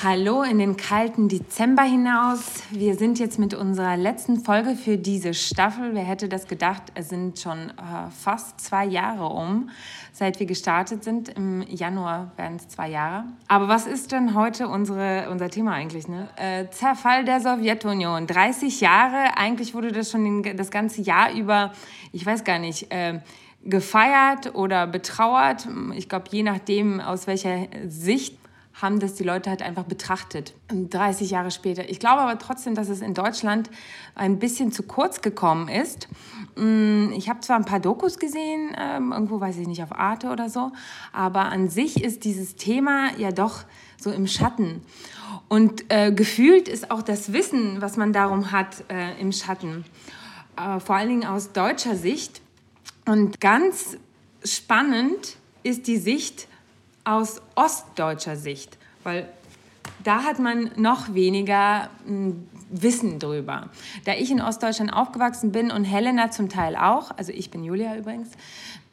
Hallo in den kalten Dezember hinaus. Wir sind jetzt mit unserer letzten Folge für diese Staffel. Wer hätte das gedacht? Es sind schon äh, fast zwei Jahre um, seit wir gestartet sind. Im Januar werden es zwei Jahre. Aber was ist denn heute unsere, unser Thema eigentlich? Ne? Äh, Zerfall der Sowjetunion. 30 Jahre. Eigentlich wurde das schon das ganze Jahr über, ich weiß gar nicht, äh, gefeiert oder betrauert. Ich glaube, je nachdem, aus welcher Sicht haben das die Leute halt einfach betrachtet. 30 Jahre später. Ich glaube aber trotzdem, dass es in Deutschland ein bisschen zu kurz gekommen ist. Mm, Ich habe zwar ein paar Dokus gesehen, ähm, irgendwo weiß ich nicht, auf Arte oder so, aber an sich ist dieses Thema ja doch so im Schatten. Und äh, gefühlt ist auch das Wissen, was man darum hat, äh, im Schatten. Äh, vor allen Dingen aus deutscher Sicht. Und ganz spannend ist die Sicht aus ostdeutscher Sicht, weil da hat man noch weniger mh, Wissen drüber. Da ich in Ostdeutschland aufgewachsen bin und Helena zum Teil auch, also ich bin Julia übrigens,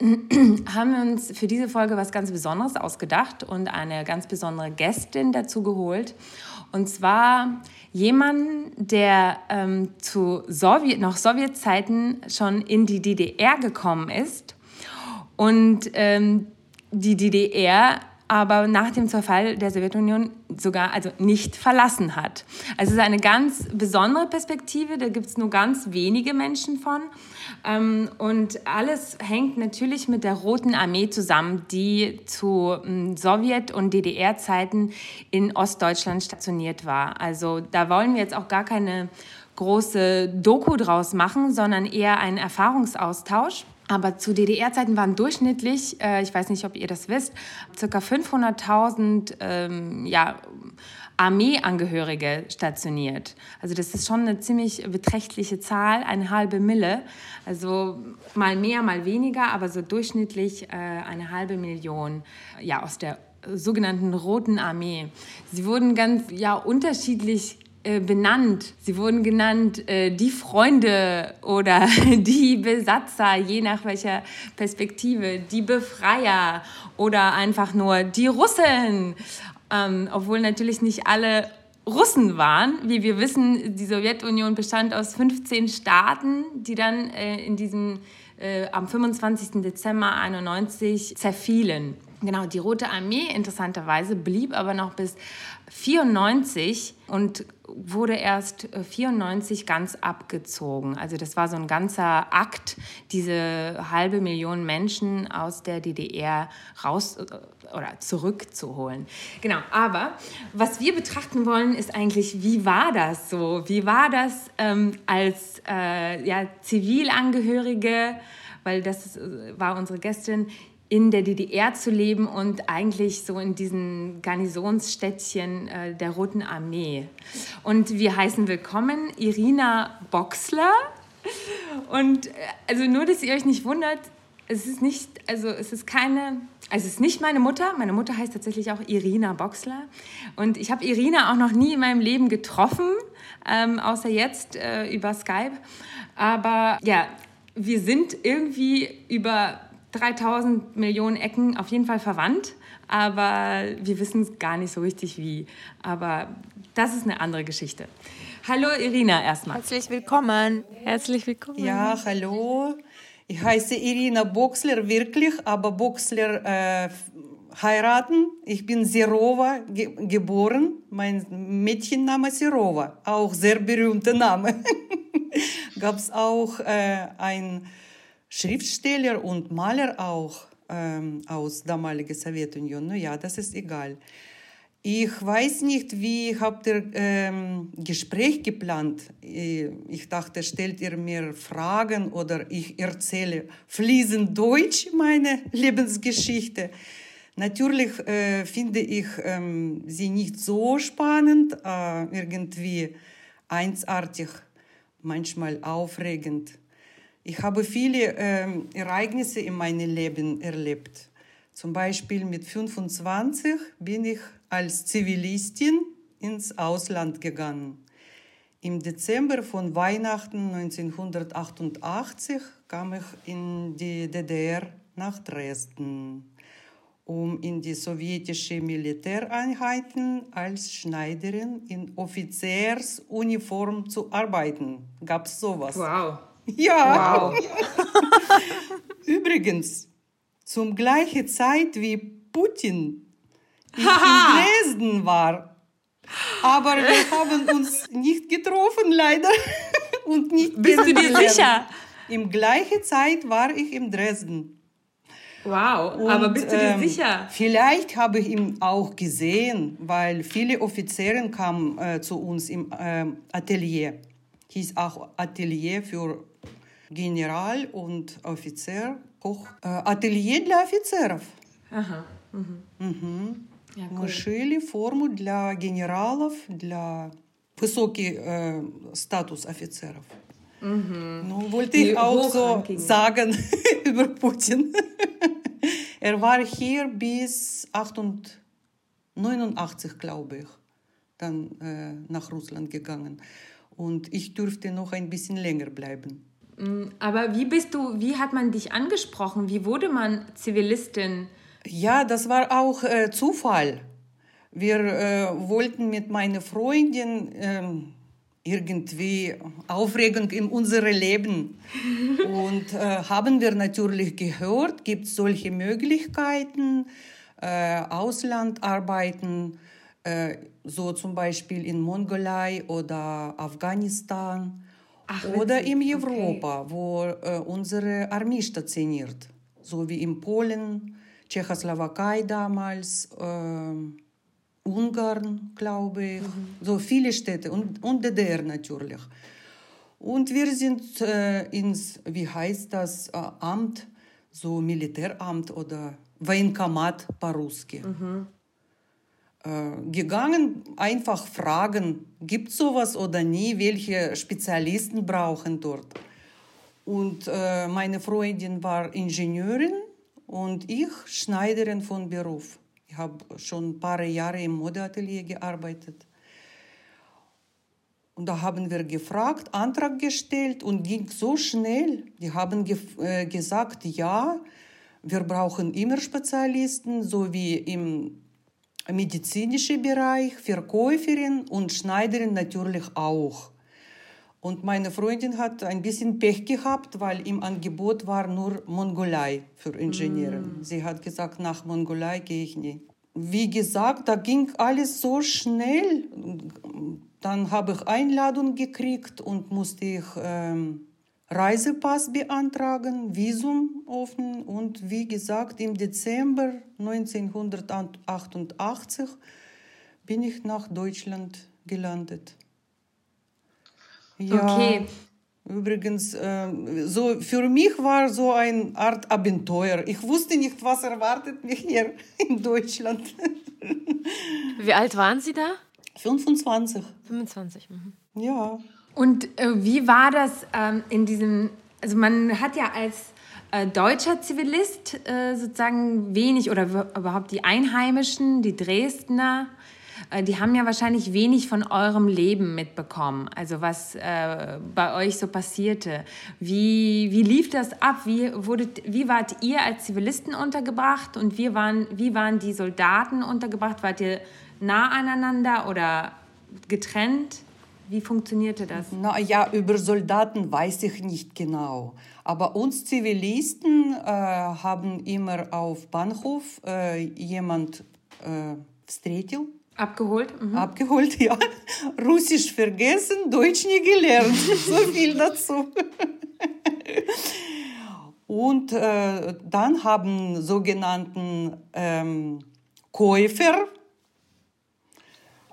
haben wir uns für diese Folge was ganz Besonderes ausgedacht und eine ganz besondere Gästin dazu geholt. Und zwar jemanden, der ähm, zu Sowjet, noch Sowjetzeiten schon in die DDR gekommen ist und ähm, die DDR aber nach dem Zerfall der Sowjetunion sogar also nicht verlassen hat. Also es ist eine ganz besondere Perspektive, da gibt es nur ganz wenige Menschen von. Ähm, und alles hängt natürlich mit der Roten Armee zusammen, die zu ähm, Sowjet- und DDR-Zeiten in Ostdeutschland stationiert war. Also da wollen wir jetzt auch gar keine große Doku draus machen, sondern eher einen Erfahrungsaustausch. Aber zu DDR-Zeiten waren durchschnittlich, äh, ich weiß nicht, ob ihr das wisst, ca. 500.000 ähm, ja, Armeeangehörige stationiert. Also das ist schon eine ziemlich beträchtliche Zahl, eine halbe Mille. Also mal mehr, mal weniger, aber so durchschnittlich äh, eine halbe Million ja, aus der sogenannten Roten Armee. Sie wurden ganz ja, unterschiedlich äh, benannt. Sie wurden genannt äh, die Freunde oder die Besatzer, je nach welcher Perspektive, die Befreier oder einfach nur die Russen. Ähm, obwohl natürlich nicht alle Russen waren. Wie wir wissen, die Sowjetunion bestand aus 15 Staaten, die dann äh, in diesem, äh, am 25. Dezember 91 zerfielen. Genau, die Rote Armee interessanterweise blieb aber noch bis 94 und wurde erst 94 ganz abgezogen. Also das war so ein ganzer Akt, diese halbe Million Menschen aus der DDR raus oder zurückzuholen. Genau, aber was wir betrachten wollen, ist eigentlich, wie war das so? Wie war das ähm, als äh, ja, Zivilangehörige, weil das war unsere Gästin, in der DDR zu leben und eigentlich so in diesen Garnisonsstädtchen äh, der Roten Armee. Und wir heißen willkommen Irina Boxler. Und äh, also nur, dass ihr euch nicht wundert, es ist nicht, also es ist keine, also es ist nicht meine Mutter. Meine Mutter heißt tatsächlich auch Irina Boxler. Und ich habe Irina auch noch nie in meinem Leben getroffen, ähm, außer jetzt äh, über Skype. Aber ja, wir sind irgendwie über 3000 Millionen Ecken auf jeden Fall verwandt, aber wir wissen gar nicht so richtig wie. Aber das ist eine andere Geschichte. Hallo Irina erstmal. Herzlich willkommen. Herzlich willkommen. Ja, hallo. Ich heiße Irina Boxler wirklich, aber Boxler äh, heiraten. Ich bin Serova ge geboren. Mein Mädchenname Serova, auch sehr berühmter Name. Gab es auch äh, ein Schriftsteller und Maler auch ähm, aus damaliger Sowjetunion. Naja, das ist egal. Ich weiß nicht, wie habt ihr ähm, Gespräch geplant? Ich dachte, stellt ihr mir Fragen oder ich erzähle fließend Deutsch meine Lebensgeschichte. Natürlich äh, finde ich ähm, sie nicht so spannend, äh, irgendwie einsartig, manchmal aufregend. Ich habe viele ähm, Ereignisse in meinem Leben erlebt. Zum Beispiel mit 25 bin ich als Zivilistin ins Ausland gegangen. Im Dezember von Weihnachten 1988 kam ich in die DDR nach Dresden, um in die sowjetische Militäreinheiten als Schneiderin in Offiziersuniform zu arbeiten. Gab es sowas? Wow. Ja. Wow. Übrigens, zum gleichen Zeit wie Putin in Dresden war. Aber wir haben uns nicht getroffen, leider. Und nicht Bist du dir sicher? Im gleichen Zeit war ich in Dresden. Wow. Und, Aber bist du dir ähm, sicher? Vielleicht habe ich ihn auch gesehen, weil viele Offiziere kamen äh, zu uns im ähm, Atelier. Hieß auch Atelier für General und Offizier. Hoch, äh, Atelier для офицеров. Ага. Ja, cool. Мы шили форму для генералов, для высокий äh, Status офицеров. Ну, wollte Die ich auch so hochrangigen. sagen über Putin. er war hier bis 88, 89, glaube ich, dann äh, nach Russland gegangen. Und ich durfte noch ein bisschen länger bleiben. Aber wie bist du, wie hat man dich angesprochen? Wie wurde man Zivilistin? Ja, das war auch äh, Zufall. Wir äh, wollten mit meiner Freundin ähm, irgendwie Aufregung in unserem Leben. Und äh, haben wir natürlich gehört, gibt es solche Möglichkeiten, äh, Ausland arbeiten, äh, so zum Beispiel in Mongolei oder Afghanistan oder in Europa, wo äh, unsere Armee stationiert, so wie in Polen, Tschechoslowakei damals, äh, Ungarn, glaube ich, so viele Städte und, und DDR natürlich. Und wir sind äh, ins, wie heißt das, äh, Amt, so Militäramt oder Военкомат по-русски. Äh, gegangen, einfach fragen, gibt es sowas oder nie, welche Spezialisten brauchen dort. Und äh, meine Freundin war Ingenieurin und ich Schneiderin von Beruf. Ich habe schon ein paar Jahre im Modeatelier gearbeitet. Und da haben wir gefragt, Antrag gestellt und ging so schnell. Die haben ge äh, gesagt, ja, wir brauchen immer Spezialisten, so wie im medizinischen Bereich, Verkäuferin und Schneiderin natürlich auch. Und meine Freundin hat ein bisschen Pech gehabt, weil im Angebot war nur Mongolei für Ingenieure. Sie hat gesagt, nach Mongolei gehe ich nicht. Wie gesagt, da ging alles so schnell. Dann habe ich Einladung gekriegt und musste ich ähm, Reisepass beantragen, Visum offen und wie gesagt, im Dezember 1988 bin ich nach Deutschland gelandet. Ja, Okay. Übrigens, ähm, so für mich war so eine Art Abenteuer. Ich wusste nicht, was erwartet mich hier in Deutschland. Wie alt waren Sie da? 25, 25. Mhm. ja. Und äh, wie war das ähm, in diesem, also man hat ja als äh, deutscher Zivilist äh, sozusagen wenig oder überhaupt die Einheimischen, die Dresdner, äh, die haben ja wahrscheinlich wenig von eurem Leben mitbekommen, also was äh, bei euch so passierte. Wie, wie lief das ab? Wie, wurdet, wie wart ihr als Zivilisten untergebracht und wie waren, wie waren die Soldaten untergebracht? Wart ihr nah aneinander oder getrennt? Wie funktionierte das? Na ja, über Soldaten weiß ich nicht genau. Aber uns Zivilisten äh, haben immer auf Bahnhof äh, jemand äh, встретил, Abgeholt? Mhm. abgeholt, ja. Russisch vergessen, Deutsch nie gelernt. so viel dazu. Und äh, dann haben sogenannten ähm, Käufer,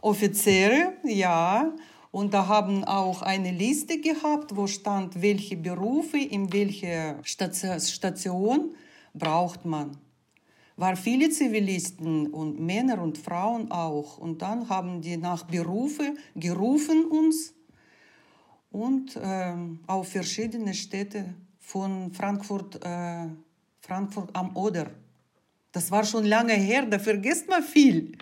Offiziere, ja, und da haben auch eine Liste gehabt, wo stand, welche Berufe in welcher Station braucht man. War viele Zivilisten und Männer und Frauen auch. Und dann haben die nach Berufe gerufen uns und äh, auf verschiedene Städte von Frankfurt, äh, Frankfurt am Oder. Das war schon lange her, da vergisst man viel.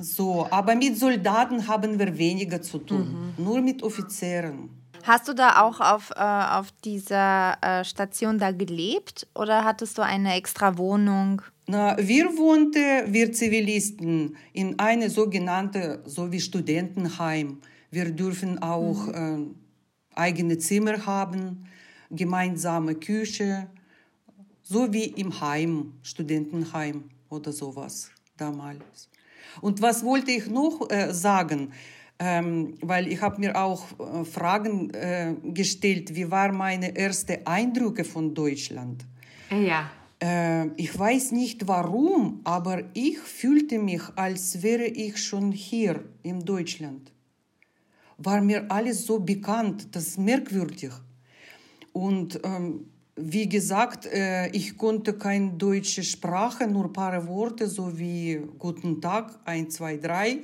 So, aber mit Soldaten haben wir weniger zu tun, mhm. nur mit Offizieren. Hast du da auch auf, äh, auf dieser äh, Station da gelebt oder hattest du eine extra Wohnung? Na, wir wohnten, wir Zivilisten, in einem sogenannten, so wie Studentenheim. Wir dürfen auch mhm. äh, eigene Zimmer haben, gemeinsame Küche, so wie im Heim, Studentenheim oder sowas damals. Und was wollte ich noch äh, sagen? Ähm, weil ich habe mir auch äh, Fragen äh, gestellt, wie waren meine ersten Eindrücke von Deutschland? Ja. Äh, ich weiß nicht warum, aber ich fühlte mich, als wäre ich schon hier in Deutschland. War mir alles so bekannt, das ist merkwürdig. Und ähm, wie gesagt, äh, ich konnte keine deutsche Sprache, nur ein paar Worte, so wie Guten Tag, 1, 2, 3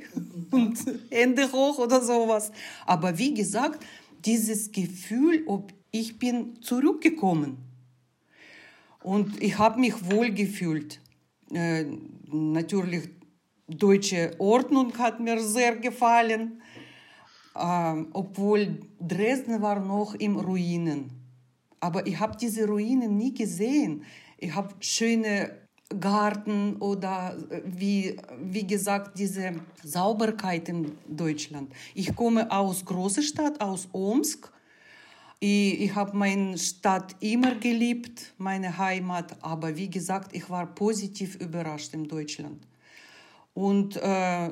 und Hände hoch oder sowas. Aber wie gesagt, dieses Gefühl, ob ich bin zurückgekommen. Und ich habe mich wohl gefühlt. Äh, natürlich, deutsche Ordnung hat mir sehr gefallen, äh, obwohl Dresden war noch im Ruinen. Aber ich habe diese Ruinen nie gesehen. Ich habe schöne Garten oder äh, wie, wie gesagt diese Sauberkeit in Deutschland. Ich komme aus großer Stadt, aus Omsk. Ich, ich habe meine Stadt immer geliebt, meine Heimat. Aber wie gesagt, ich war positiv überrascht in Deutschland. Und äh,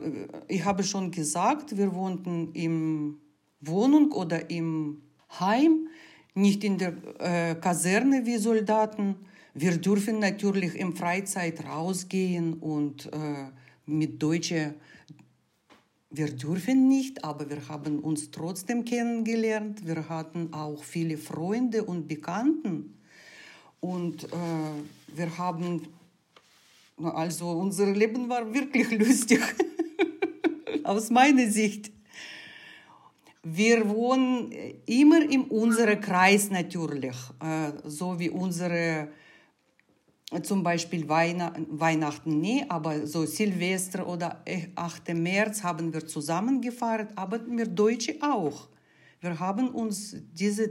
ich habe schon gesagt, wir wohnten im Wohnung oder im Heim nicht in der äh, Kaserne wie Soldaten. Wir dürfen natürlich im Freizeit rausgehen und äh, mit Deutsche. Wir dürfen nicht, aber wir haben uns trotzdem kennengelernt. Wir hatten auch viele Freunde und Bekannten. Und äh, wir haben, also unser Leben war wirklich lustig, aus meiner Sicht. Wir wohnen immer in unserem Kreis natürlich, äh, so wie unsere zum Beispiel Weihnachten, nee, aber so Silvester oder 8. März haben wir zusammengefahren, aber wir Deutsche auch. Wir haben uns diese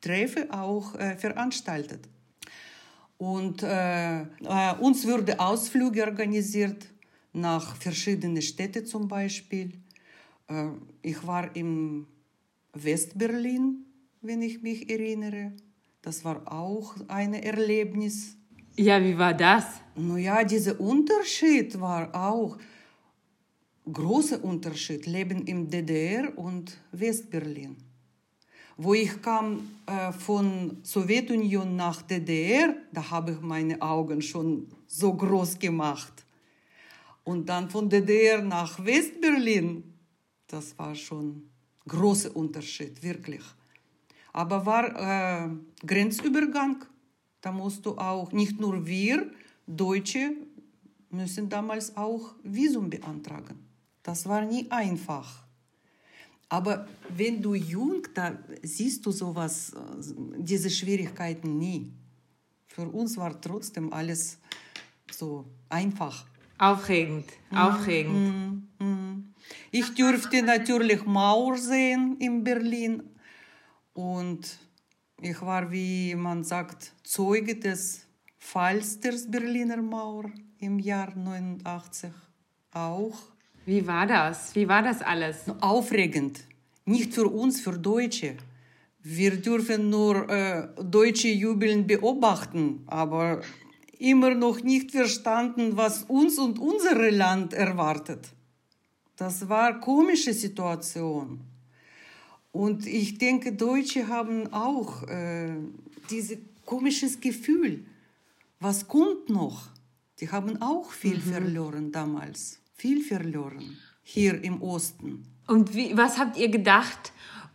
Treffen auch äh, veranstaltet. Und äh, äh, uns wurde Ausflüge organisiert nach verschiedenen Städten zum Beispiel. Ich war im Westberlin, wenn ich mich erinnere. Das war auch ein Erlebnis. Ja, wie war das? Naja, dieser Unterschied war auch großer Unterschied. Leben im DDR und Westberlin. Wo ich kam äh, von Sowjetunion nach DDR, da habe ich meine Augen schon so groß gemacht. Und dann von DDR nach Westberlin, das war schon ein großer Unterschied, wirklich. Aber war äh, Grenzübergang, da musst du auch, nicht nur wir, Deutsche, müssen damals auch Visum beantragen. Das war nie einfach. Aber wenn du jung, da siehst du sowas, äh, diese Schwierigkeiten nie. Für uns war trotzdem alles so einfach. Aufregend, aufregend. Mm, mm, mm. Ich durfte natürlich Mauer sehen in Berlin und ich war, wie man sagt, Zeuge des Falls der Berliner Mauer im Jahr 89 auch. Wie war das? Wie war das alles? Aufregend. Nicht für uns, für Deutsche. Wir dürfen nur äh, deutsche Jubeln beobachten, aber immer noch nicht verstanden, was uns und unser Land erwartet. Das war eine komische Situation. Und ich denke, Deutsche haben auch äh, dieses komisches Gefühl. Was kommt noch? Die haben auch viel mhm. verloren damals. Viel verloren. Hier im Osten. Und wie, was habt ihr gedacht,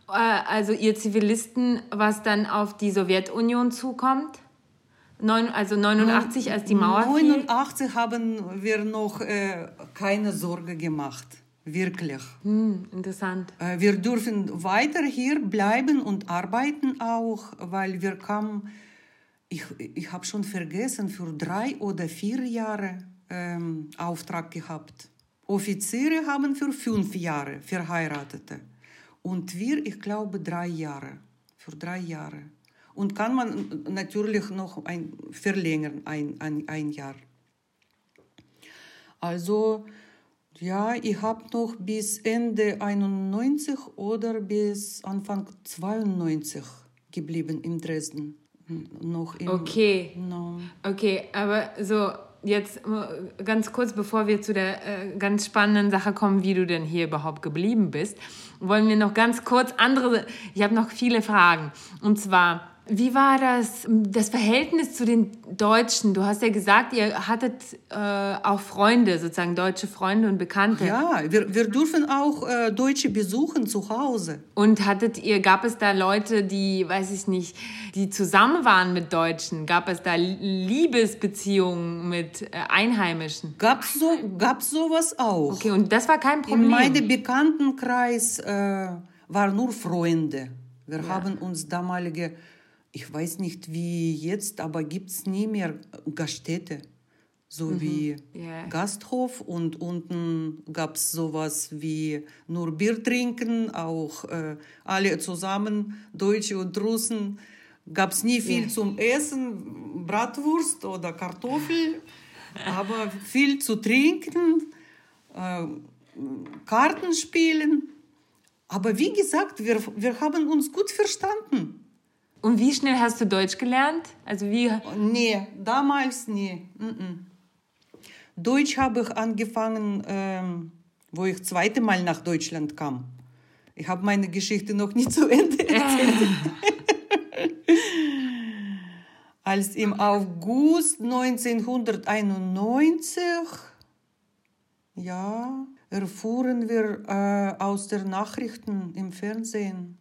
äh, also ihr Zivilisten, was dann auf die Sowjetunion zukommt? Neun, also 89, als die Mauer fiel? 89 haben wir noch äh, keine Sorge gemacht. Wirklich. Hm, interessant. Äh, wir dürfen weiter hier bleiben und arbeiten auch, weil wir kamen, ich, ich habe schon vergessen, für drei oder vier Jahre ähm, Auftrag gehabt. Offiziere haben für fünf Jahre Verheiratete. Und wir, ich glaube, drei Jahre. Für drei Jahre. Und kann man natürlich noch ein, verlängern, ein, ein, ein Jahr. Also, ja, ich habe noch bis Ende 91 oder bis Anfang 92 geblieben in Dresden. Noch im, okay. No. Okay, aber so jetzt ganz kurz, bevor wir zu der äh, ganz spannenden Sache kommen, wie du denn hier überhaupt geblieben bist, wollen wir noch ganz kurz andere. Ich habe noch viele Fragen. Und zwar wie war das, das Verhältnis zu den Deutschen? Du hast ja gesagt, ihr hattet äh, auch Freunde, sozusagen deutsche Freunde und Bekannte. Ja, wir, wir dürfen auch äh, Deutsche besuchen zu Hause. Und hattet ihr, gab es da Leute, die, weiß ich nicht, die zusammen waren mit Deutschen? Gab es da Liebesbeziehungen mit äh, Einheimischen? Gab's so, gab's sowas auch. Okay, und das war kein Problem. In meinem Bekanntenkreis äh, waren nur Freunde. Wir ja. haben uns damalige ich weiß nicht wie jetzt, aber gibt es nie mehr Gaststätte. So mhm. wie yeah. Gasthof und unten gab es sowas wie nur Bier trinken, auch äh, alle zusammen, Deutsche und Russen. Gab es nie viel yeah. zum Essen, Bratwurst oder Kartoffel, aber viel zu trinken, äh, Karten spielen. Aber wie gesagt, wir, wir haben uns gut verstanden. Und wie schnell hast du Deutsch gelernt? Also wie? Nee, damals nie. Deutsch habe ich angefangen, ähm, wo ich zweite Mal nach Deutschland kam. Ich habe meine Geschichte noch nicht zu Ende erzählt. Als im August 1991, ja, erfuhren wir äh, aus den Nachrichten im Fernsehen,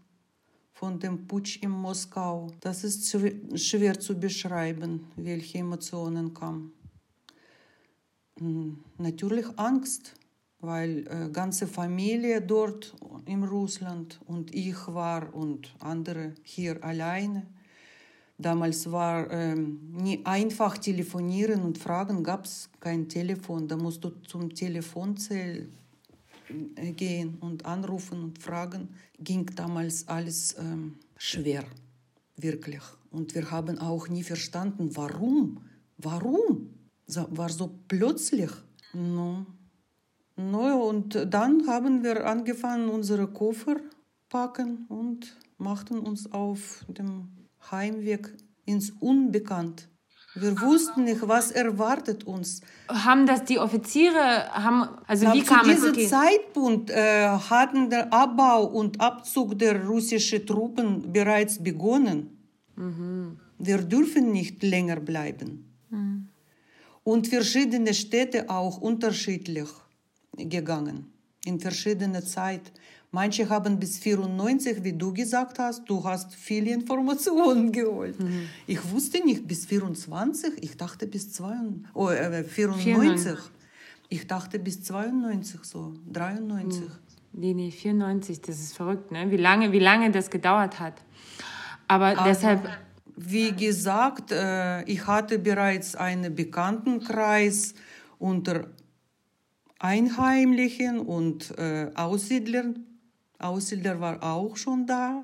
von dem Putsch in Moskau. Das ist schwer zu beschreiben, welche Emotionen kamen. Natürlich Angst, weil äh, ganze Familie dort in Russland und ich war und andere hier alleine. Damals war ähm, nie einfach telefonieren und fragen, gab es kein Telefon. Da musst du zum Telefonzell gehen und anrufen und fragen, ging damals alles ähm, schwer, wirklich. Und wir haben auch nie verstanden, warum, warum, war so plötzlich. No. No, und dann haben wir angefangen, unsere Koffer packen und machten uns auf dem Heimweg ins Unbekannt. Wir wussten nicht, was erwartet uns. Haben das die Offiziere, haben, also wie kam es? Zu diesem okay. Zeitpunkt äh, hatten der Abbau und Abzug der russischen Truppen bereits begonnen. Mhm. Wir dürfen nicht länger bleiben. Mhm. Und verschiedene Städte auch unterschiedlich gegangen, in verschiedener Zeit. Manche haben bis 94, wie du gesagt hast, du hast viele Informationen geholt. Mhm. Ich wusste nicht bis 24, ich dachte bis 92, oh, äh, 94. 94. Ich dachte bis 92 so, 93. Mhm. Nee, nee, 94, das ist verrückt, ne? wie, lange, wie lange das gedauert hat. Aber, Aber deshalb... Wie gesagt, äh, ich hatte bereits einen Bekanntenkreis unter Einheimlichen und äh, Aussiedlern Ausbilder war auch schon da.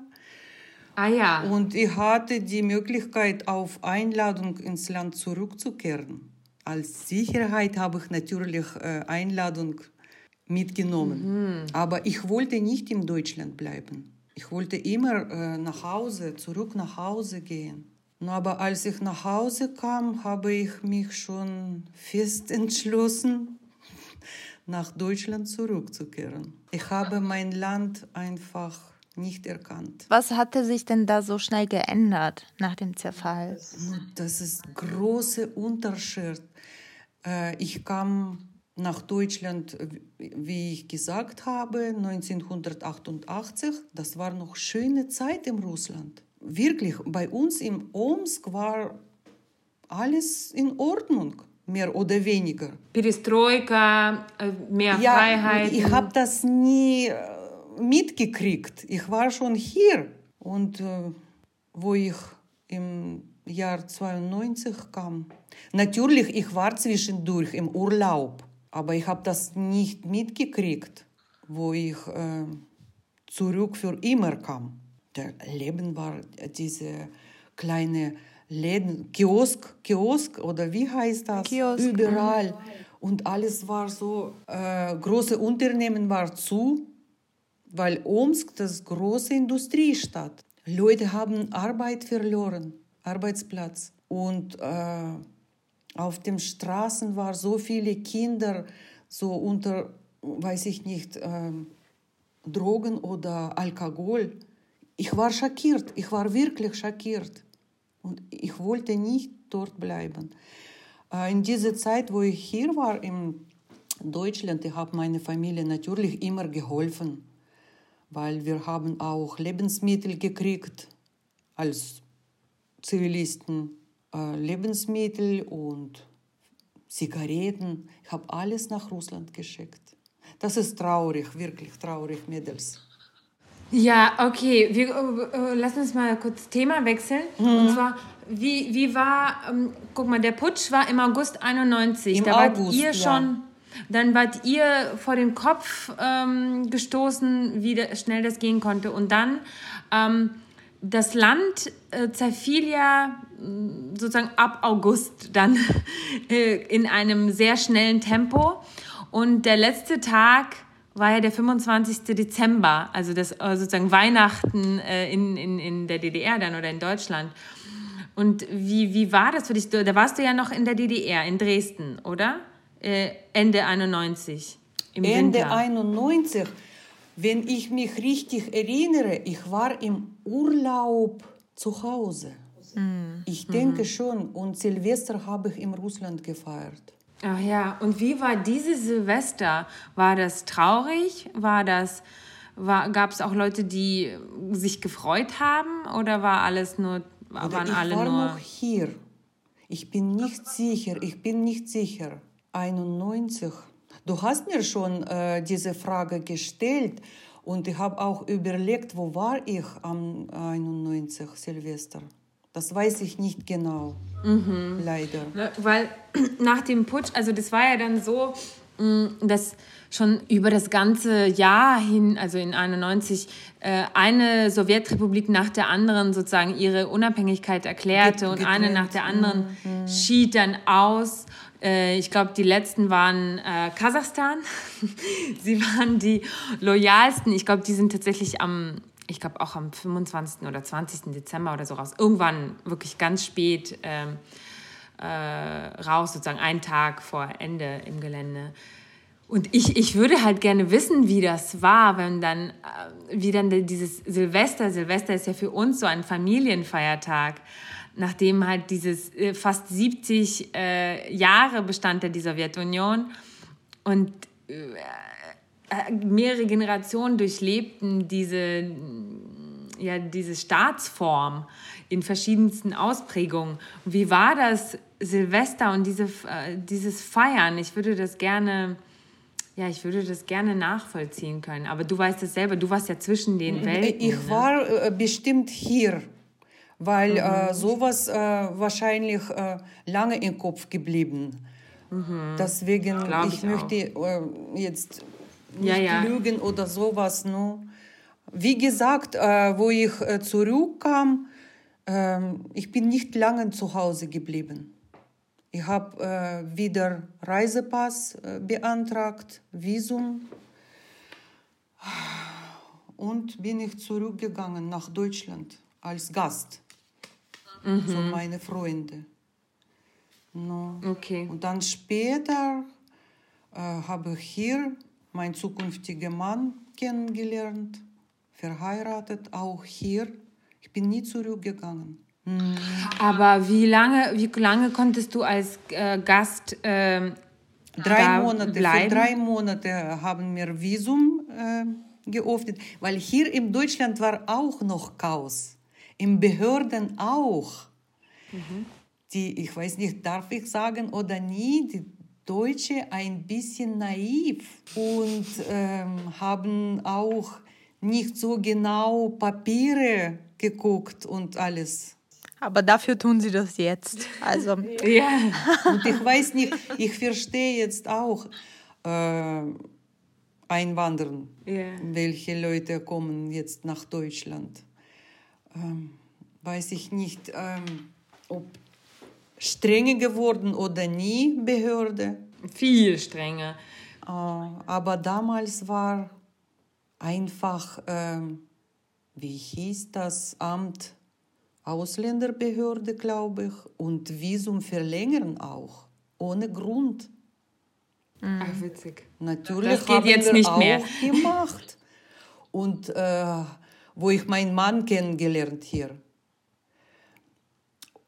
Ah ja. Und ich hatte die Möglichkeit, auf Einladung ins Land zurückzukehren. Als Sicherheit habe ich natürlich äh, Einladung mitgenommen. Mhm. Aber ich wollte nicht in Deutschland bleiben. Ich wollte immer äh, nach Hause, zurück nach Hause gehen. Aber als ich nach Hause kam, habe ich mich schon fest entschlossen, nach Deutschland zurückzukehren. Ich habe mein Land einfach nicht erkannt. Was hatte sich denn da so schnell geändert nach dem Zerfall? Das ist ein großer Unterschied. Äh, ich kam nach Deutschland, wie ich gesagt habe, 1988. Das war noch schöne Zeit in Russland. Wirklich, bei uns im Omsk war alles in Ordnung, mehr oder weniger. Perestroika, mehr Ja, Freiheit. ich habe das nie mitgekriegt. Ich war schon hier. Und äh, wo ich im Jahr 92 kam, natürlich, ich war zwischendurch im Urlaub, aber ich habe das nicht mitgekriegt, wo ich äh, zurück für immer kam. Der Leben war diese kleine Läden, Kiosk, Kiosk oder wie heißt das? Kiosk, Überall. Und alles war so, äh, große Unternehmen war zu, weil Omsk das große Industriestadt. Leute haben Arbeit verloren, Arbeitsplatz. Und äh, auf den Straßen waren so viele Kinder so unter, weiß ich nicht, ähm, Drogen oder Alkohol. Ich war schockiert, ich war wirklich schockiert. Und ich wollte nicht dort bleiben. In dieser Zeit, wo ich hier war in Deutschland, ich habe meine Familie natürlich immer geholfen, weil wir haben auch Lebensmittel gekriegt als Zivilisten, äh, Lebensmittel und Zigaretten. Ich habe alles nach Russland geschickt. Das ist traurig, wirklich traurig, Mädels. Ja, okay. Wir, äh, äh, lass uns mal kurz Thema wechseln. Mhm. Und zwar, wie, wie war, ähm, guck mal, der Putsch war im August 91. Im da wart August, ihr ja. schon, dann wart ihr vor den Kopf ähm, gestoßen, wie da, schnell das gehen konnte. Und dann, ähm, das Land äh, zerfiel ja mh, sozusagen ab August dann äh, in einem sehr schnellen Tempo. Und der letzte Tag war ja der 25. Dezember, also das äh, sozusagen Weihnachten äh, in, in, in der DDR dann oder in Deutschland. Und wie, wie war das für dich? Da warst du ja noch in der DDR, in Dresden, oder? Äh, Ende 91. Im Ende Winter. 91, wenn ich mich richtig erinnere, ich war im Urlaub zu Hause. Ich denke schon. Und Silvester habe ich in Russland gefeiert. Ach ja, und wie war dieses Silvester? War das traurig? War das, war, gab es auch Leute, die sich gefreut haben? Oder war alles nur, Oder waren ich alle war nur... noch hier. Ich bin nicht sicher, ich bin nicht sicher. 91. Du hast mir schon äh, diese Frage gestellt und ich habe auch überlegt, wo war ich am 91 Silvester. Das weiß ich nicht genau, Mhm. leider. Ne, Weil nach dem Putsch, also das war ja dann so, mh, dass schon über das ganze Jahr hin, also in 91, äh, eine Sowjetrepublik nach der anderen sozusagen ihre Unabhängigkeit erklärte Get- und eine nach der anderen schied dann aus. Äh, ich glaube, die letzten waren äh, Kasachstan. Sie waren die loyalsten. Ich glaube, die sind tatsächlich am, ich glaube auch am 25. oder 20. Dezember oder so raus. Irgendwann wirklich ganz spät ähm, äh, raus, sozusagen einen Tag vor Ende im Gelände. Und ich, ich würde halt gerne wissen, wie das war, wenn dann, äh, wie dann dieses Silvester, Silvester ist ja für uns so ein Familienfeiertag, nachdem halt dieses äh, fast 70 äh, Jahre bestand die Sowjetunion und äh, mehrere Generationen durchlebten diese, ja, diese Staatsform in verschiedensten Ausprägungen. Wie war das Silvester und diese, äh, dieses Feiern? Ich würde das gerne, ja, ich würde das gerne nachvollziehen können. Aber du weißt es selber, du warst ja zwischen den Welten. Ich ne? war äh, bestimmt hier, weil äh, sowas äh, wahrscheinlich äh, lange im Kopf geblieben. Deswegen, Glaub ich, ich möchte äh, jetzt nicht Ja, ja. lügen oder sowas. No. Wie gesagt, äh, wo ich äh, zurückkam, ähm, ich bin nicht lange zu Hause geblieben. Ich habe äh, wieder Reisepass äh, beantragt, Visum und bin ich zurückgegangen nach Deutschland als Gast von meinen Freunden. No. Okay. Und dann später äh, habe ich hier meinen zukünftigen Mann kennengelernt, verheiratet, auch hier. Ich bin nie zurückgegangen. Aber wie lange, wie lange konntest du als äh, Gast ähm, Drei Monate, bleiben? für drei Monate haben wir Visum äh, geöffnet, weil hier in Deutschland war auch noch Chaos. In Behörden auch. die, ich weiß nicht, darf ich sagen oder nie, die Deutsche ein bisschen naiv und ähm, haben auch nicht so genau Papiere geguckt und alles. Aber dafür tun sie das jetzt. Also, Ja. Und ich weiß nicht, ich verstehe jetzt auch äh, Einwandern, Ja. welche Leute kommen jetzt nach Deutschland. Ähm, weiß ich nicht, ähm, ob strenger geworden oder nie Behörde. Viel strenger. Äh, aber damals war einfach, ähm, wie hieß das Amt? Ausländerbehörde, glaube ich, und Visum verlängern auch, ohne Grund. Ach, witzig. Natürlich Das geht haben jetzt wir nicht auch mehr. gemacht. Und äh, wo ich meinen Mann kennengelernt hier.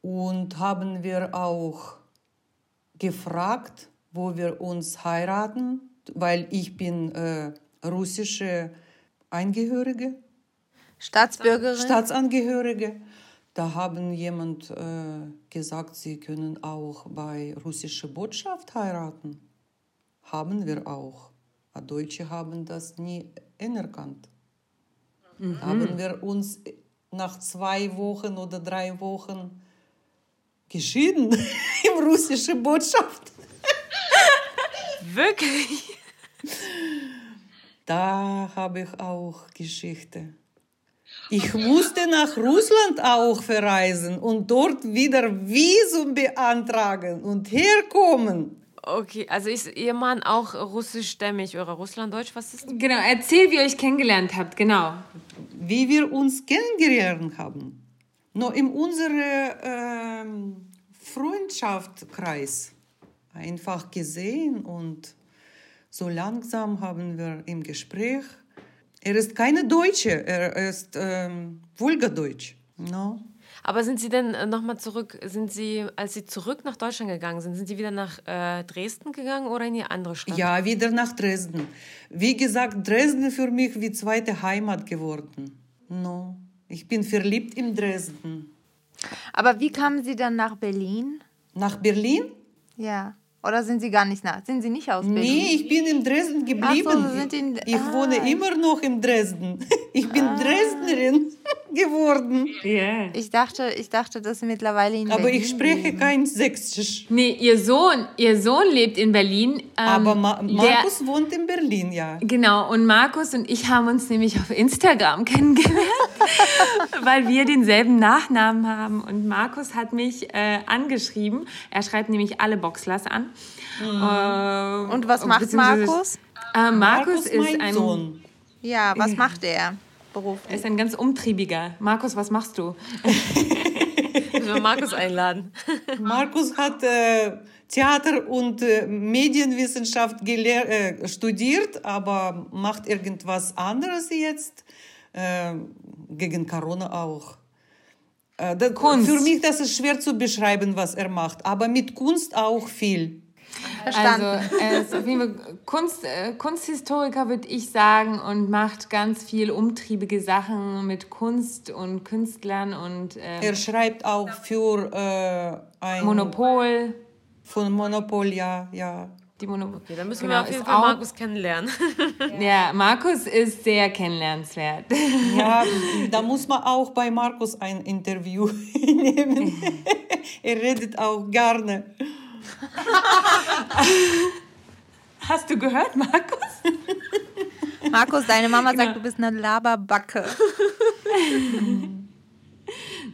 Und haben wir auch gefragt, wo wir uns heiraten, weil ich bin äh, russische Angehörige, Staatsbürgerin. Staatsangehörige. Da haben jemand äh, gesagt, sie können auch bei russischer Botschaft heiraten. Haben wir auch. Aber Deutsche haben das nie anerkannt. Haben wir uns nach zwei Wochen oder drei Wochen geschieden im russischen Botschaft. Wirklich? Da habe ich auch Geschichte. Ich musste nach Russland auch verreisen und dort wieder Visum beantragen und herkommen. Okay, also ist Ihr Mann auch russischstämmig oder russlanddeutsch? Was ist? Genau, erzähl, wie ihr euch kennengelernt habt, genau. Wie wir uns kennengelernt haben. Nur in unserem Freundschaftskreis einfach gesehen und so langsam haben wir im Gespräch. Er ist keine Deutsche, er ist ähm, Vulgadeutsch. No? Aber sind Sie denn nochmal zurück, sind Sie, als Sie zurück nach Deutschland gegangen sind, sind Sie wieder nach äh, Dresden gegangen oder in die andere Stadt? Ja, wieder nach Dresden. Wie gesagt, Dresden für mich wie zweite Heimat geworden. No. Ich bin verliebt in Dresden. Aber wie kamen Sie dann nach Berlin? Nach Berlin? Ja. Oder sind Sie gar nicht nach? Sind Sie nicht aus Berlin? Nee, ich bin in Dresden geblieben. Ach so, Sie sind in- ich ah. wohne immer noch in Dresden. Ich bin Dresdnerin geworden. Ja. Ich dachte, ich dachte, dass Sie mittlerweile in Aber Berlin ich spreche leben. kein Sächsisch. Nee, ihr Sohn, ihr Sohn lebt in Berlin. ähm, Aber Ma der- Markus wohnt in Berlin, ja. Genau, und Markus und ich haben uns nämlich auf Instagram kennengelernt, weil wir denselben Nachnamen haben. Und Markus hat mich äh, angeschrieben. Er schreibt nämlich alle Boxlers an. Äh, Und was macht Markus? Äh, Markus, ist mein ein, Sohn. Ja, was macht er er beruflich? ist ein ganz umtriebiger. Markus, was machst du? Wir Markus einladen. Markus hat äh, Theater und äh, Medienwissenschaft äh, studiert, aber macht irgendwas anderes jetzt. Äh, gegen Corona auch. Äh, Kunst. Für mich das ist schwer zu beschreiben, was er macht, aber mit Kunst auch viel. Verstanden. Also er ist auf jeden Fall Kunst, äh, Kunsthistoriker, würde ich sagen, und macht ganz viel umtriebige Sachen mit Kunst und Künstlern und äh, Er schreibt auch für äh, ein Monopol. von Monopol, ja, ja. Die Monopol. Okay, dann müssen Genau, wir auf jeden Fall auch- Markus kennenlernen. Ja, Markus ist sehr kennenlernenswert. Ja, da muss man auch bei Markus ein Interview nehmen. er redet auch gerne. Hast du gehört, Markus? Markus, deine Mama Genau. sagt, du bist eine Laberbacke.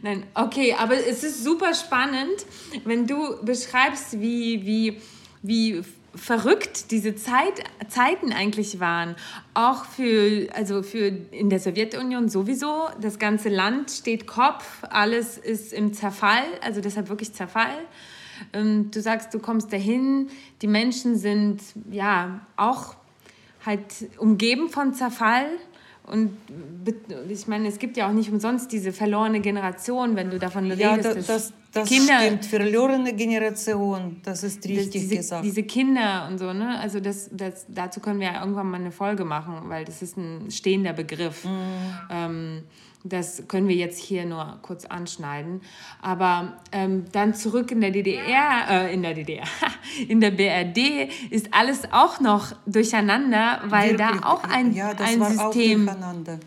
Nein, okay, aber es ist super spannend, wenn du beschreibst, wie, wie, wie verrückt diese Zeit, Zeiten eigentlich waren. Auch für, also für in der Sowjetunion sowieso. Das ganze Land steht Kopf, alles ist im Zerfall, also deshalb wirklich Zerfall. Ähm, Du sagst, du kommst dahin, die Menschen sind ja auch halt umgeben von Zerfall. Und ich meine, es gibt ja auch nicht umsonst diese verlorene Generation, wenn du davon Ja, redest. da, dass das, das Kinder, stimmt. Verlorene Generation, das ist richtig diese, gesagt. diese Kinder und so, ne? Also das, das, dazu können wir ja irgendwann mal eine Folge machen, weil das ist ein stehender Begriff. Mhm. Ähm, Das können wir jetzt hier nur kurz anschneiden. Aber ähm, dann zurück in der DDR, äh, in der DDR, in der BRD ist alles auch noch durcheinander, weil Wirklich, da auch ein, ja, das ein war auch System, durcheinander.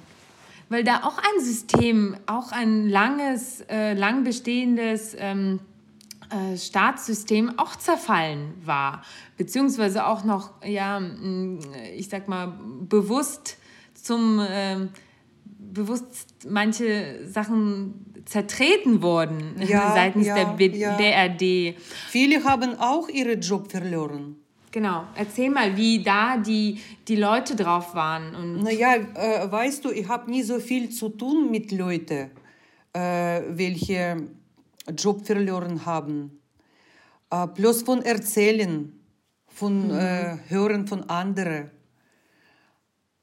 weil da auch ein System, auch ein langes, äh, lang bestehendes ähm, äh, Staatssystem auch zerfallen war, beziehungsweise auch noch, ja, ich sag mal, bewusst zum ähm, bewusst manche Sachen zertreten wurden Ja, seitens ja, der B ja. BRD. Viele haben auch ihren Job verloren. Genau. Erzähl mal, wie da die, die Leute drauf waren. Und Naja, äh, weißt du, ich habe nie so viel zu tun mit Leuten, äh, welche Job verloren haben. Äh, bloß von Erzählen, von äh, Hören von anderen.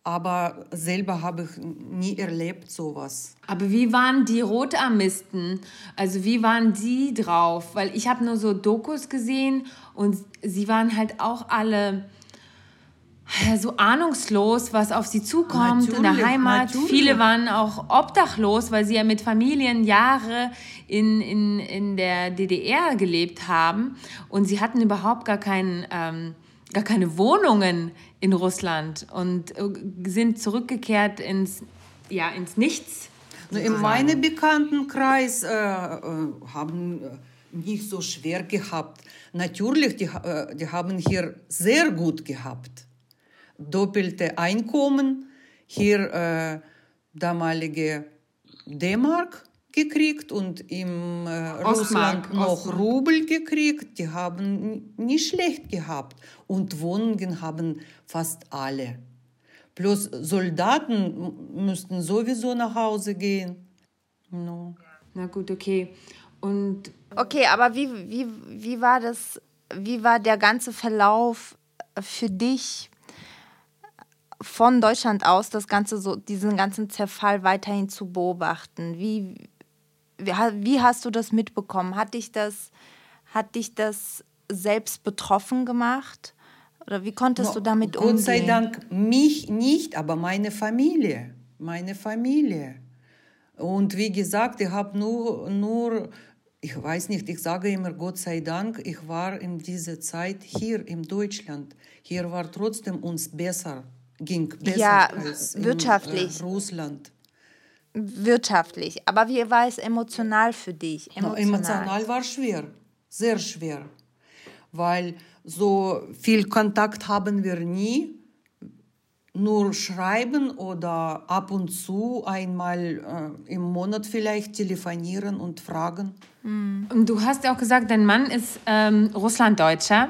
Aber selber habe ich nie erlebt sowas. Aber wie waren die Rotarmisten? Also wie waren die drauf? Weil ich habe nur so Dokus gesehen und sie waren halt auch alle so ahnungslos, was auf sie zukommt in der Natürlich, Heimat. natürlich. Viele waren auch obdachlos, weil sie ja mit Familien Jahre in, in, in der DDR gelebt haben und sie hatten überhaupt gar keinen... Ähm, gar keine Wohnungen in Russland und äh, sind zurückgekehrt ins, ja, ins Nichts. Na, In meinem Bekanntenkreis äh, äh, haben äh, nicht so schwer gehabt. Natürlich, die, die haben hier sehr gut gehabt. Doppelte Einkommen, hier äh, damalige D-Mark gekriegt und im äh, Russland noch Ostmark. Rubel gekriegt. Die haben nicht schlecht gehabt. Und Wohnungen haben fast alle. Plus Soldaten müssten sowieso nach Hause gehen. No. Na gut, okay. Und Okay, aber wie, wie, wie war das, wie war der ganze Verlauf für dich von Deutschland aus, das Ganze so, diesen ganzen Zerfall weiterhin zu beobachten? Wie, wie, ha- wie hast du das mitbekommen? Hat dich das, hat dich das selbst betroffen gemacht? Oder wie konntest du damit umgehen? Gott sei Dank mich nicht, aber meine Familie. Meine Familie. Und wie gesagt, ich habe nur, nur, ich weiß nicht, ich sage immer Gott sei Dank, ich war in dieser Zeit hier in Deutschland. Hier war trotzdem uns besser, ging besser Ja, als in wirtschaftlich. äh, Russland. Wirtschaftlich. Aber wie war es emotional für dich? No, emotional war schwer, sehr schwer, weil so viel Kontakt haben wir nie. Nur schreiben oder ab und zu einmal äh, im Monat vielleicht telefonieren und fragen. Und du hast ja auch gesagt, dein Mann ist ähm, Russlanddeutscher.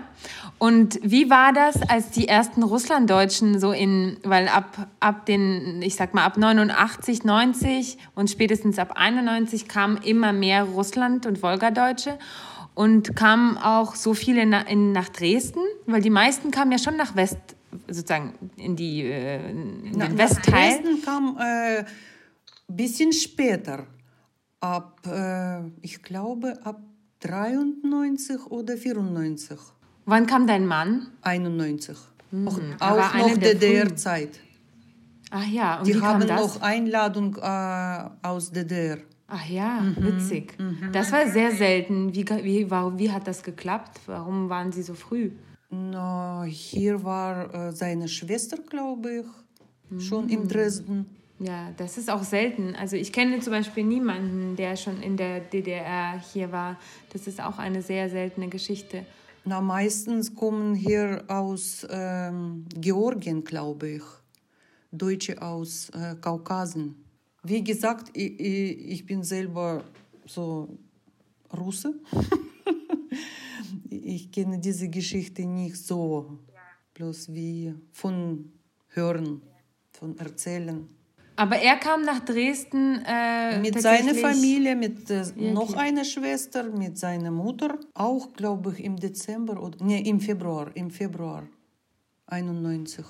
Und wie war das, als die ersten Russlanddeutschen so in, weil ab, ab den, ich sag mal, ab 89, 90 und spätestens ab 91 kamen immer mehr Russland- und Wolgadeutsche. Und kamen auch so viele na, in, nach Dresden, weil die meisten kamen ja schon nach West, sozusagen in, die, äh, in Na, den Westteil. Dresden kam ein äh, bisschen später, ab, äh, ich glaube, ab 93 oder 94, Wann kam dein Mann? 91. Auch, er war auch einer noch der DDR-Zeit. Ach ja, und Die haben das? noch Einladung äh, aus DDR. Ach ja, Mhm. witzig. Das war sehr selten. Wie, wie, warum, wie hat das geklappt? Warum waren Sie so früh? No, hier war äh, seine Schwester, glaube ich, schon Mhm. in Dresden. Ja, das ist auch selten. Also ich kenne zum Beispiel niemanden, der schon in der DDR hier war. Das ist auch eine sehr seltene Geschichte. Na, meistens kommen hier aus ähm, Georgien, glaube ich. Deutsche aus äh, Kaukasen. Wie gesagt, ich, ich, ich bin selber so Russe. ich kenne diese Geschichte nicht so, bloß wie von Hören, von Erzählen. Aber er kam nach Dresden äh, Mit seiner Familie, mit äh, Ja, noch einer Schwester, mit seiner Mutter, auch glaube ich im Dezember oder nee, im Februar, im Februar 91.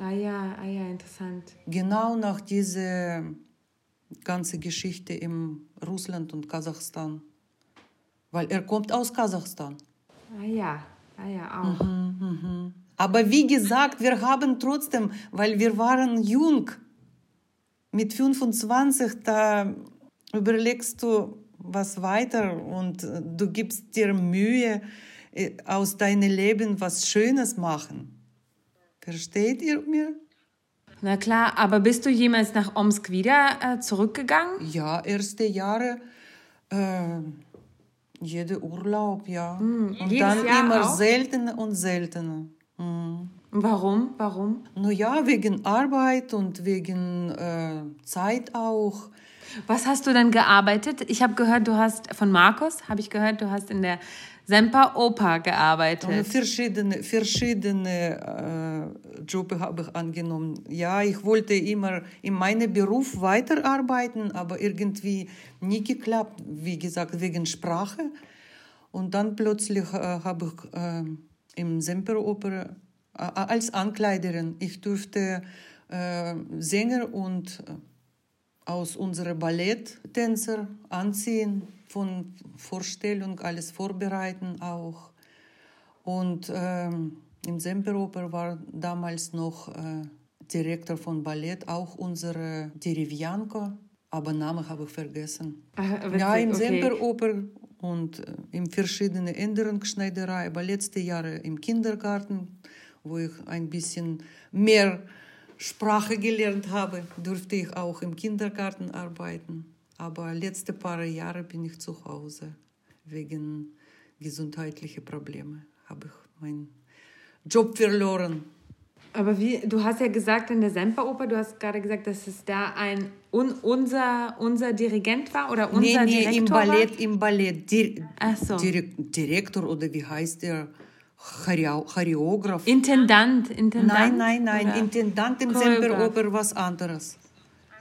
Ah ja, ah ja, interessant. Genau nach dieser ganzen Geschichte in Russland und Kasachstan. Weil er kommt aus Kasachstan. Ah ja, ah ja, auch. Aber wie gesagt, wir haben trotzdem, weil wir waren jung, mit 25, da überlegst du was weiter und du gibst dir Mühe, äh, aus deinem Leben was Schönes machen. Versteht ihr mir? Na klar, aber bist du jemals nach Omsk wieder äh, zurückgegangen? Ja, erste Jahre, äh, jeder Urlaub, ja. Mm, und dann Jahr immer auch? seltener und seltener. Mm. Warum? Warum? Na ja, wegen Arbeit und wegen äh, Zeit auch. Was hast du denn gearbeitet? Ich habe gehört, du hast von Markus, habe ich gehört, du hast in der Semper Oper gearbeitet. Und verschiedene verschiedene äh, Jobs habe ich angenommen. Ja, ich wollte immer in meinem Beruf weiterarbeiten, aber irgendwie nie geklappt. Wie gesagt, wegen Sprache. Und dann plötzlich äh, habe ich äh, im Semper Oper als Ankleiderin. Ich durfte äh, Sänger und äh, aus unserer Balletttänzer anziehen, von Vorstellung alles vorbereiten auch. Und ähm, im Semperoper war damals noch äh, Direktor von Ballett, auch unsere Derivianko, aber Namen habe ich vergessen. Ach, ja, im okay. Semperoper und äh, in verschiedenen Änderungsschneiderei, aber letzte Jahre im Kindergarten wo ich ein bisschen mehr Sprache gelernt habe, durfte ich auch im Kindergarten arbeiten. Aber letzte paar Jahre bin ich zu Hause. Wegen gesundheitlicher Probleme habe ich meinen Job verloren. Aber wie, du hast ja gesagt in der Semperoper, du hast gerade gesagt, dass es da ein un, unser, unser Dirigent war oder unser nee, nee, Direktor im Ballett, war? im Ballett. Dir, Ach so. Direktor oder wie heißt der? Choreograf. Intendant, Intendant. Nein, nein, nein, Oder Intendant im Semperoper was anderes.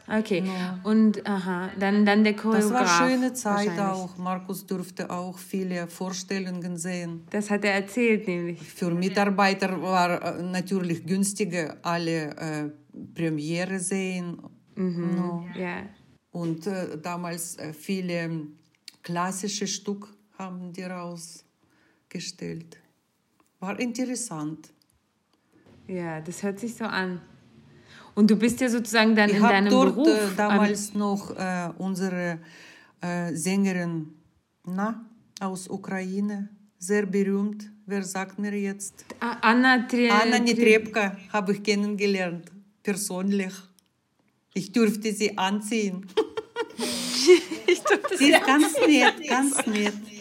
Okay, no. und aha, dann, dann der Choreograf. Das war eine schöne Zeit auch. Markus durfte auch viele Vorstellungen sehen. Das hat er erzählt, nämlich. Für Mitarbeiter war äh, natürlich günstiger, alle äh, Premiere sehen. Mhm, no. yeah. Und äh, damals äh, viele klassische Stück haben die rausgestellt. War interessant. Ja, das hört sich so an. Und du bist ja sozusagen dann ich in deinem dort, Beruf. Äh, damals noch äh, unsere äh, Sängerin na, aus Ukraine, sehr berühmt. Wer sagt mir jetzt? Anna, Tre Anna Netrebka habe ich kennengelernt, persönlich. Ich durfte sie anziehen. ich durfte sie, sie ist ganz nett, ganz nett.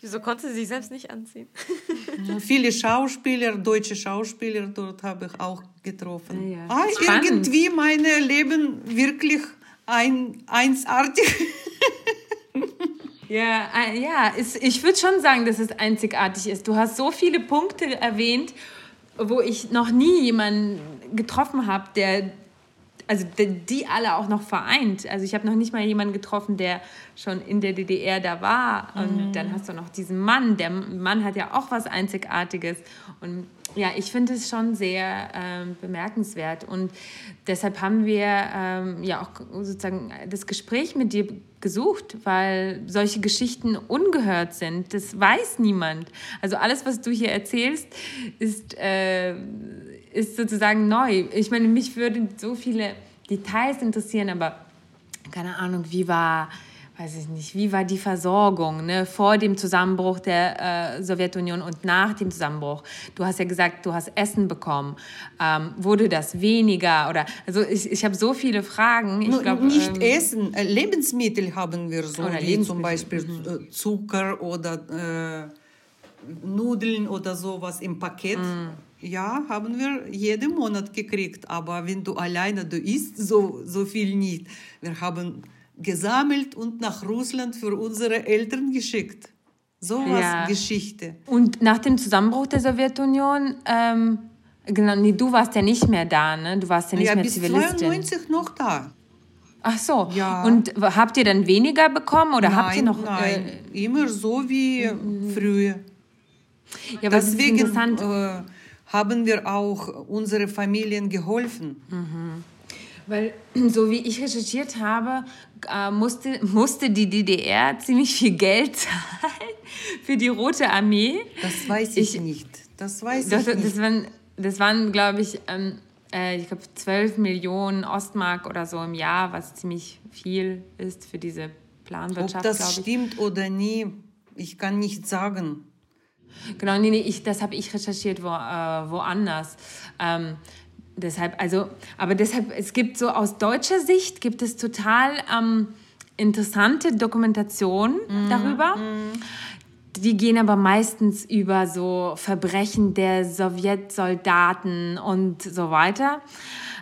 Wieso konnte sie sich selbst nicht anziehen? Viele Schauspieler, deutsche Schauspieler dort habe ich auch getroffen. Ja, ah, irgendwie mein Leben wirklich ein, einsartig. ja, äh, ja ich würde schon sagen, dass es einzigartig ist. Du hast so viele Punkte erwähnt, wo ich noch nie jemanden getroffen habe, der also die alle auch noch vereint. Also ich habe noch nicht mal jemanden getroffen, der schon in der DDR da war. Und mhm. dann hast du noch diesen Mann. Der Mann hat ja auch was Einzigartiges. Und ja, ich finde es schon sehr ähm, bemerkenswert. Und deshalb haben wir ähm, ja auch sozusagen das Gespräch mit dir gesucht, weil solche Geschichten ungehört sind. Das weiß niemand. Also alles, was du hier erzählst, ist, äh, ist sozusagen neu. Ich meine, mich würden so viele Details interessieren, aber keine Ahnung, wie war weiß ich nicht, wie war die Versorgung ne, vor dem Zusammenbruch der äh, Sowjetunion und nach dem Zusammenbruch? Du hast ja gesagt, du hast Essen bekommen. Ähm, wurde das weniger? Oder also ich, ich habe so viele Fragen. Ich glaub, nicht ähm, Essen, äh, Lebensmittel haben wir so, wie zum Beispiel mhm. Äh, Zucker oder äh, Nudeln oder sowas im Paket. Mhm. Ja, haben wir jeden Monat gekriegt. Aber wenn du alleine du isst, so, so viel nicht. Wir haben gesammelt und nach Russland für unsere Eltern geschickt. So was ja. Geschichte. Und nach dem Zusammenbruch der Sowjetunion, ähm, genau, nee, du warst ja nicht mehr da, ne? Du warst ja nicht ja, mehr bis Zivilistin. 92 noch da. Ach so. Ja. Und habt ihr dann weniger bekommen oder nein, habt ihr noch? Nein, äh, immer so wie mhm. früher. Ja, Deswegen äh, haben wir auch unsere Familien geholfen. Mhm. Weil, so wie ich recherchiert habe, äh, musste, musste die DDR ziemlich viel Geld zahlen für die Rote Armee. Das weiß ich, ich nicht. Das weiß doch, ich nicht. Das waren, das waren glaube ich, ähm, äh, ich glaube, 12 Millionen Ostmark oder so im Jahr, was ziemlich viel ist für diese Planwirtschaft. Ob das stimmt oder nie, ich kann nicht sagen. Genau, nee, nee, ich, das habe ich recherchiert wo, äh, woanders. Ähm, deshalb, also, aber deshalb, es gibt so aus deutscher Sicht gibt es total ähm, interessante Dokumentationen mm, darüber. Mm. Die gehen aber meistens über so Verbrechen der Sowjetsoldaten und so weiter.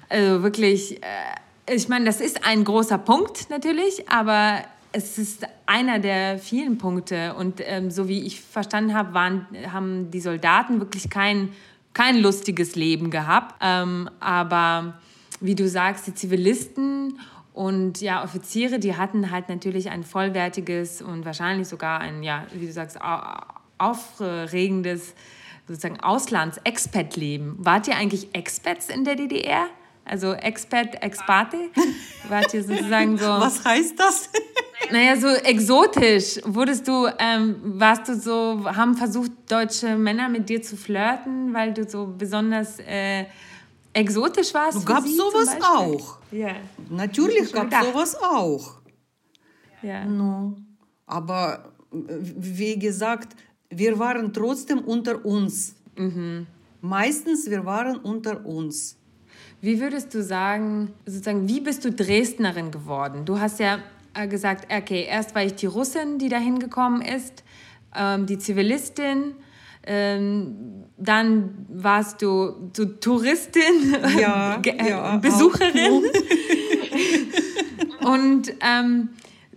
Also wirklich, äh, ich meine, das ist ein großer Punkt natürlich, aber es ist einer der vielen Punkte. Und ähm, so wie ich verstanden habe, waren, haben die Soldaten wirklich kein, kein lustiges Leben gehabt. Ähm, aber wie du sagst, die Zivilisten und ja, Offiziere, die hatten halt natürlich ein vollwertiges und wahrscheinlich sogar ein, ja, wie du sagst, aufregendes sozusagen Auslands-Expat-Leben. Wart ihr eigentlich Expats in der DDR? Also Expat, Expate? Wart ihr sozusagen so... Was heißt das? Naja, so exotisch. Wurdest du, ähm, warst du so, haben versucht, deutsche Männer mit dir zu flirten, weil du so besonders äh, exotisch warst? Du gab sowas auch. Ja. Natürlich gab es sowas auch. Ja. No. Aber wie gesagt, wir waren trotzdem unter uns. Mhm. Meistens wir waren unter uns. Wie würdest du sagen, sozusagen, wie bist du Dresdnerin geworden? Du hast ja gesagt, okay, erst war ich die Russin, die da hingekommen ist, ähm, die Zivilistin, ähm, dann warst du so Touristin, ja, äh, ja, Besucherin. Und ähm,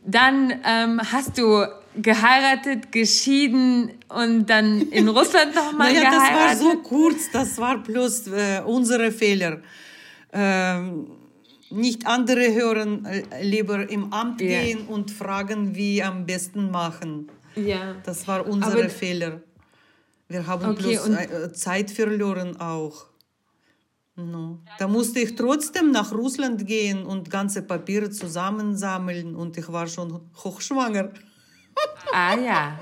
dann ähm, hast du geheiratet, geschieden und dann in Russland nochmal naja, geheiratet. Das war so kurz, das war bloß äh, unsere Fehler. Ähm, nicht andere hören, äh, lieber im Amt yeah. gehen und fragen, wie am besten machen. Ja. Das war unser Fehler. Wir haben okay, bloß äh, Zeit verloren auch. No. Da musste ich trotzdem nach Russland gehen und ganze Papiere zusammensammeln und ich war schon hochschwanger. Ah ja.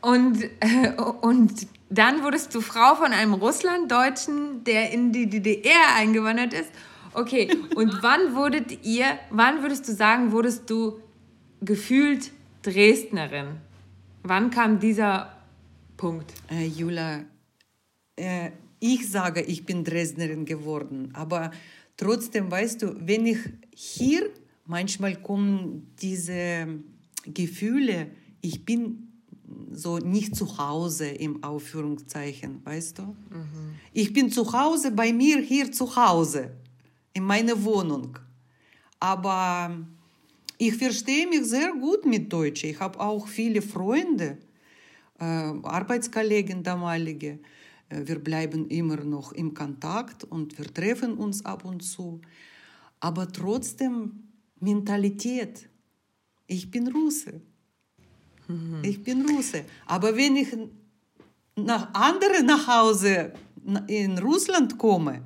und, äh, und dann wurdest du Frau von einem Russlanddeutschen, der in die DDR eingewandert ist. Okay, und wann wurdet ihr, wann würdest du sagen, wurdest du gefühlt Dresdnerin? Wann kam dieser Punkt? Äh, Jula, äh, ich sage, ich bin Dresdnerin geworden, aber trotzdem weißt du, wenn ich hier, manchmal kommen diese Gefühle, ich bin so nicht zu Hause im Aufführungszeichen, weißt du? Mhm. Ich bin zu Hause bei mir hier zu Hause, in meiner Wohnung. Aber ich verstehe mich sehr gut mit Deutsch. Ich habe auch viele Freunde, äh, Arbeitskollegen damalige. Äh, wir bleiben immer noch im Kontakt und wir treffen uns ab und zu. Aber trotzdem Mentalität. Ich bin Russe. Mhm. Ich bin Russe. Aber wenn ich nach anderen nach Hause in Russland komme,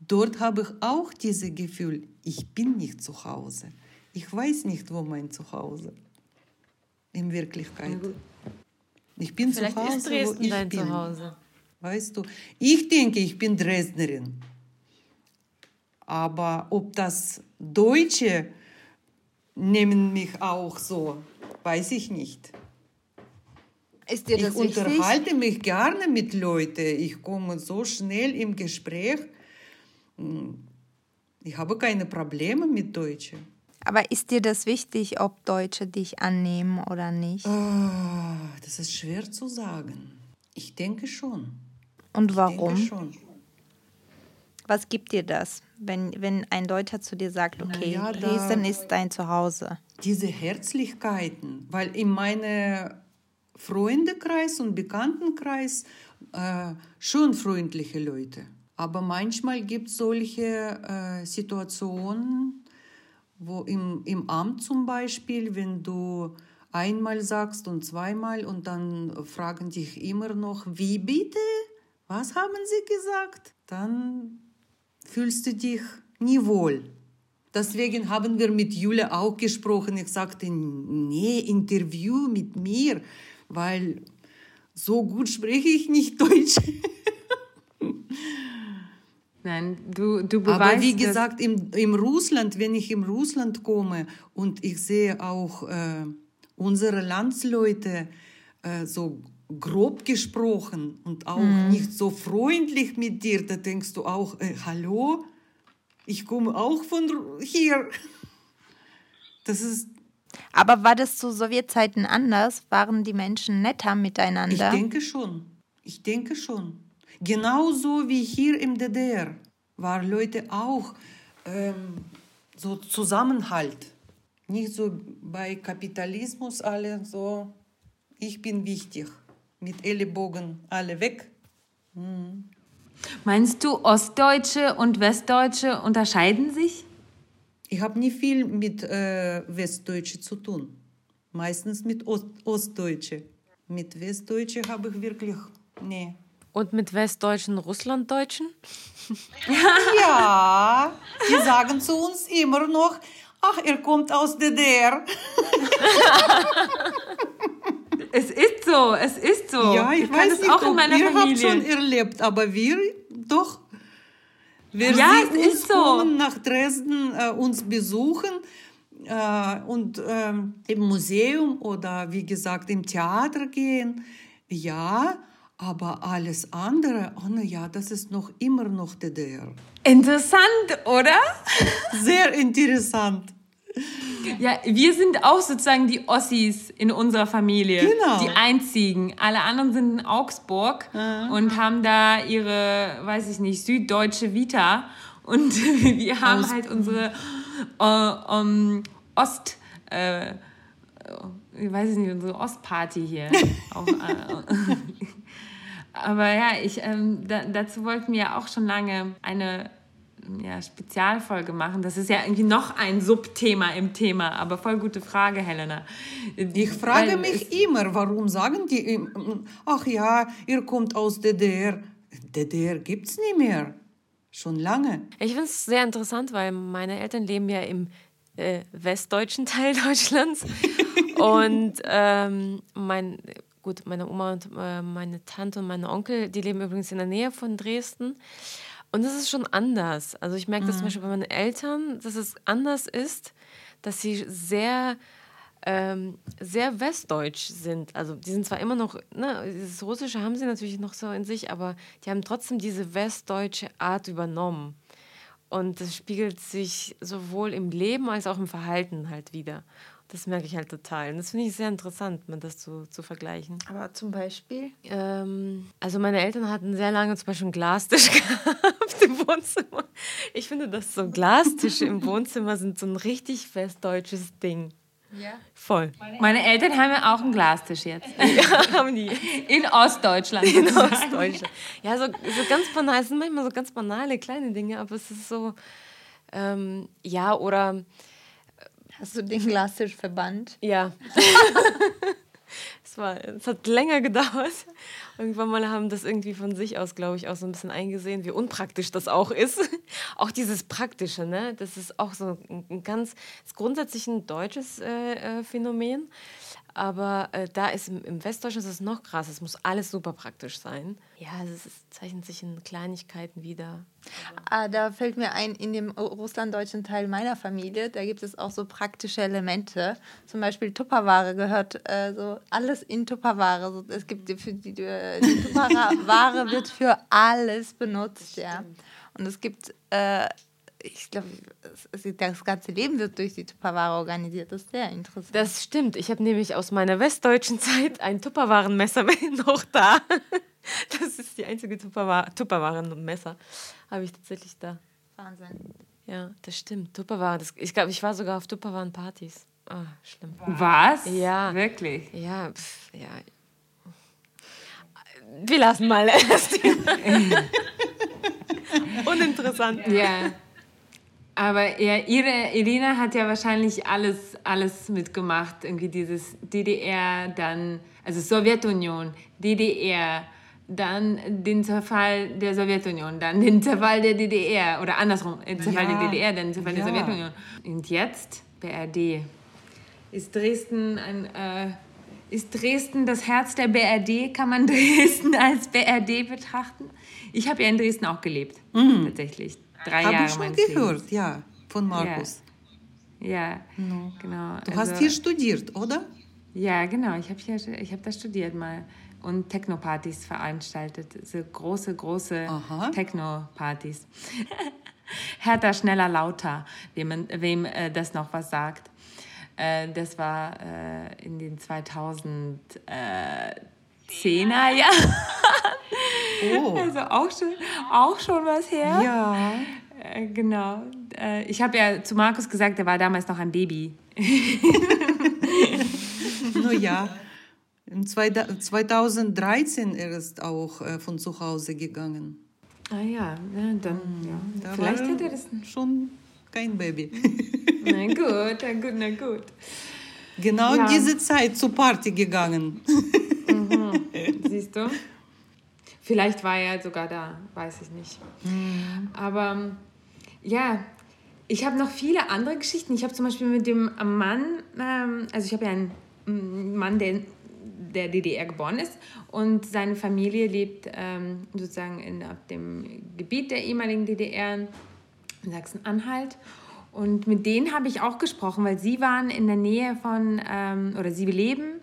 dort habe ich auch dieses Gefühl, ich bin nicht zu Hause. Ich weiß nicht, wo mein Zuhause in Wirklichkeit. Ich bin Vielleicht zu Hause, ist Dresden wo ich dein bin. Zuhause. Weißt du, ich denke, ich bin Dresdnerin. Aber ob das Deutsche nehmen mich auch so, weiß ich nicht. Ist dir das ich wichtig? unterhalte mich gerne mit Leuten. Ich komme so schnell im Gespräch. Hm, ich habe keine Probleme mit Deutschen. Aber ist dir das wichtig, ob Deutsche dich annehmen oder nicht? Oh, das ist schwer zu sagen. Ich denke schon. Und warum? Schon. Was gibt dir das, wenn, wenn ein Deutscher zu dir sagt, okay, ja, Dresden ist dein Zuhause? Diese Herzlichkeiten, weil in meinem Freundekreis und Bekanntenkreis äh, schon freundliche Leute. Aber manchmal gibt es solche äh, Situationen, wo im, im Amt zum Beispiel, wenn du einmal sagst und zweimal und dann fragen dich immer noch, wie bitte? Was haben sie gesagt? Dann fühlst du dich nie wohl. Deswegen haben wir mit Julia auch gesprochen. Ich sagte, nee, Interview mit mir, weil so gut spreche ich nicht Deutsch. Nein, du, du beweist Aber wie gesagt, im, im Russland, wenn ich im Russland komme und ich sehe auch äh, unsere Landsleute äh, so grob gesprochen und auch nicht so freundlich mit dir, da denkst du auch, äh, hallo, ich komme auch von hier. Das ist, Aber war das zu Sowjetzeiten anders? Waren die Menschen netter ich miteinander? denke schon, ich denke schon. Genauso wie hier im DDR waren Leute auch ähm, so Zusammenhalt. Nicht so bei Kapitalismus alle so, ich bin wichtig. Mit Ellenbogen alle weg. Meinst du, Ostdeutsche und Westdeutsche unterscheiden sich? Ich habe nie viel mit äh, Westdeutsche zu tun. Meistens mit Ost Ostdeutsche. Mit Westdeutsche habe ich wirklich, nee. Und mit Westdeutschen, Russlanddeutschen? Ja, die sagen zu uns immer noch, ach, er kommt aus DDR. Es ist so, es ist so. Ja, ich, kann weiß es nicht, auch in ob meiner ihr habt schon Familie. erlebt, aber wir. Wer Ja, es uns ist so. kommen nach Dresden äh, uns besuchen äh, und ähm, im Museum oder wie gesagt im Theater gehen, ja, aber alles andere, oh na ja, das ist noch immer noch DDR. Interessant, oder? Sehr interessant. Ja, wir sind auch sozusagen die Ossis in unserer Familie. Genau. Die einzigen. Alle anderen sind in Augsburg und haben da ihre, weiß ich nicht, süddeutsche Vita. Und wir haben Aus- halt unsere äh, um, Ost, äh, ich weiß nicht, unsere Ostparty hier. auch, äh, aber ja, ich, ähm, da, dazu wollten wir ja auch schon lange eine ja, Spezialfolge machen. Das ist ja irgendwie noch ein Subthema im Thema, aber voll gute Frage, Helena. Ich frage Weil mich es- immer, warum sagen die, ach ja, ihr kommt aus DDR. DDR gibt's nicht mehr. Schon lange. Ich finde es sehr interessant, weil meine Eltern leben ja im äh, westdeutschen Teil Deutschlands. und ähm, mein, gut, meine Oma und äh, meine Tante und meine Onkel, die leben übrigens in der Nähe von Dresden. Und das ist schon anders. Also ich merke das zum Beispiel bei meinen Eltern, dass es anders ist, dass sie sehr ähm, sehr westdeutsch sind. Also die sind zwar immer noch, ne, das Russische haben sie natürlich noch so in sich, aber die haben trotzdem diese westdeutsche Art übernommen. Und das spiegelt sich sowohl im Leben als auch im Verhalten halt wieder. Das merke ich halt total. Und das finde ich sehr interessant, mir das zu, zu vergleichen. Aber zum Beispiel? Ähm, also meine Eltern hatten sehr lange zum Beispiel einen Glastisch gehabt im Wohnzimmer. Ich finde, dass so Glastische im Wohnzimmer sind so ein richtig westdeutsches Ding. Ja. Voll. Meine Eltern haben ja auch einen Glastisch jetzt. Ja, haben die. In Ostdeutschland. In. Ostdeutschland. Ja, so, so ganz banal. Es sind manchmal so ganz banale kleine Dinge, aber es ist so, ähm, ja, oder Hast du den Glastisch verbannt? ja. es, war, es hat länger gedauert. Irgendwann mal haben das irgendwie von sich aus, glaube ich, auch so ein bisschen eingesehen, wie unpraktisch das auch ist. auch dieses Praktische, ne? Das ist auch so ein, ein ganz, grundsätzlich ein deutsches äh, äh, Phänomen. Aber äh, da ist im, im Westdeutschen ist es noch krass. Es muss alles super praktisch sein. Ja, es ist, zeichnet sich in Kleinigkeiten wieder. Ah, da fällt mir ein, in dem russlanddeutschen Teil meiner Familie, da gibt es auch so praktische Elemente. Zum Beispiel Tupperware gehört äh, so alles in Tupperware. So, es gibt die- für die, die, die Tupperware wird für alles benutzt, ja. Und es gibt, äh, ich glaube, das ganze Leben wird durch die Tupperware organisiert. Das ist sehr interessant. Das stimmt. Ich habe nämlich aus meiner westdeutschen Zeit ein Tupperwarenmesser noch da. Das ist die einzige Tupperwa- Tupperwarenmesser. Habe ich tatsächlich da. Wahnsinn. Ja, das stimmt. Tupperwaren. Das, ich glaube, ich war sogar auf Tupperwaren-Partys. Ah, schlimm. Was? Ja. Wirklich? Ja, pf, ja. Wir lassen mal Thema. Uninteressant. Ja. Aber ja, ihre Irina hat ja wahrscheinlich alles, alles mitgemacht. Irgendwie dieses DDR, dann, also Sowjetunion, DDR, dann den Zerfall der Sowjetunion, dann den Zerfall der DDR oder andersrum, den Zerfall Ja. der DDR, dann den Zerfall Ja. der Sowjetunion. Und jetzt, BRD, ist Dresden ein, äh, ist Dresden das Herz der BRD? Kann man Dresden als BRD betrachten? Ich habe ja in Dresden auch gelebt, mhm. tatsächlich. Drei hab Jahre ich schon gehört, Lebens. ja, von Markus. Ja, ja no. genau. Du also, hast hier studiert, oder? Ja, genau. Ich habe ich hab das studiert mal und Techno-Partys veranstaltet. So große, große Techno-Partys. Härter, schneller, lauter, wem, wem äh, das noch was sagt. Äh, das war äh, in den 2010er Jahren. Oh. Also auch schon, auch schon was her. Ja. Äh, genau. Äh, ich habe ja zu Markus gesagt, er war damals noch ein Baby. Nur ja. 2013 er ist auch äh, von zu Hause gegangen. Ah ja, ja dann ja. Da Vielleicht hätte er das schon kein Baby. na gut, na gut, na gut. Genau ja. in diese Zeit zur Party gegangen. Mhm. Siehst du? Vielleicht war er sogar da, weiß ich nicht. Mhm. Aber ja, ich habe noch viele andere Geschichten. Ich habe zum Beispiel mit dem Mann, ähm, also ich habe ja einen Mann, der der DDR geboren ist und seine Familie lebt ähm, sozusagen in, auf dem Gebiet der ehemaligen DDR in Sachsen-Anhalt. Und mit denen habe ich auch gesprochen, weil sie waren in der Nähe von, ähm, oder sie leben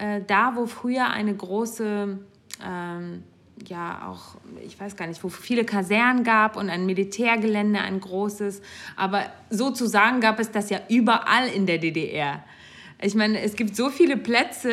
äh, da, wo früher eine große, ähm, ja auch, ich weiß gar nicht, wo viele Kasernen gab und ein Militärgelände, ein großes. Aber sozusagen gab es das ja überall in der DDR. Ich meine, es gibt so viele Plätze,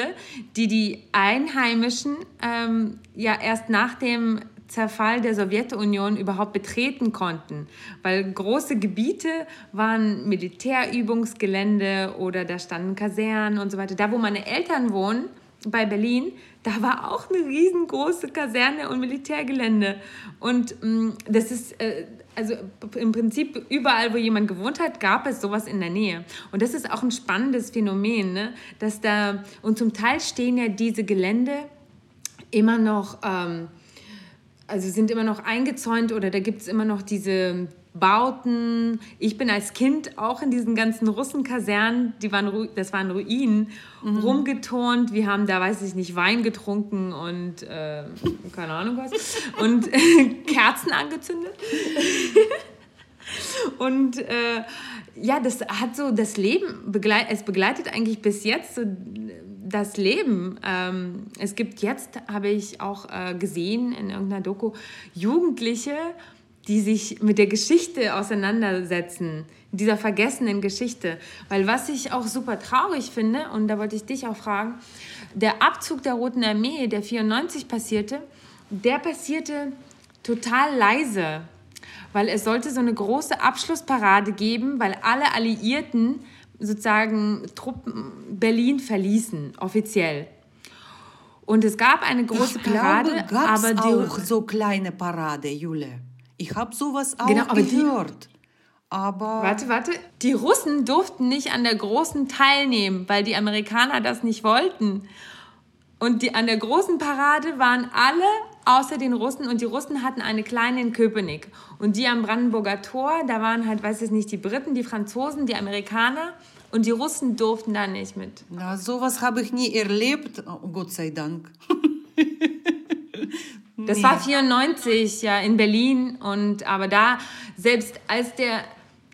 die die Einheimischen ähm, ja erst nach dem Zerfall der Sowjetunion überhaupt betreten konnten, weil große Gebiete waren Militärübungsgelände oder da standen Kasernen und so weiter. Da, wo meine Eltern wohnen, bei Berlin, da war auch eine riesengroße Kaserne und Militärgelände. Und ähm, das ist, äh, also im Prinzip überall, wo jemand gewohnt hat, gab es sowas in der Nähe. Und das ist auch ein spannendes Phänomen, ne? dass da, und zum Teil stehen ja diese Gelände immer noch, ähm, also sind immer noch eingezäunt oder da gibt es immer noch diese Bauten. Ich bin als Kind auch in diesen ganzen Russenkasernen, die waren, das waren Ruinen, mhm. rumgeturnt. Wir haben da, weiß ich nicht, Wein getrunken und äh, keine Ahnung was. Und äh, Kerzen angezündet. und äh, ja, das hat so das Leben, begleitet, es begleitet eigentlich bis jetzt so das Leben. Ähm, es gibt jetzt, habe ich auch äh, gesehen in irgendeiner Doku, Jugendliche, die sich mit der Geschichte auseinandersetzen, dieser vergessenen Geschichte. Weil was ich auch super traurig finde, und da wollte ich dich auch fragen, der Abzug der Roten Armee, der 94 passierte, der passierte total leise, weil es sollte so eine große Abschlussparade geben, weil alle Alliierten sozusagen Truppen Berlin verließen, offiziell. Und es gab eine große ich Parade, glaube, aber die auch so kleine Parade, Jule. Ich habe sowas auch genau, aber gehört. Die, aber warte, warte. Die Russen durften nicht an der großen teilnehmen, weil die Amerikaner das nicht wollten. Und die, an der großen Parade waren alle außer den Russen und die Russen hatten eine kleine in Köpenick. Und die am Brandenburger Tor, da waren halt, weiß ich nicht, die Briten, die Franzosen, die Amerikaner und die Russen durften da nicht mit. Na, sowas habe ich nie erlebt, oh, Gott sei Dank. Das nee. war 94, ja, in Berlin. Und aber da, selbst als der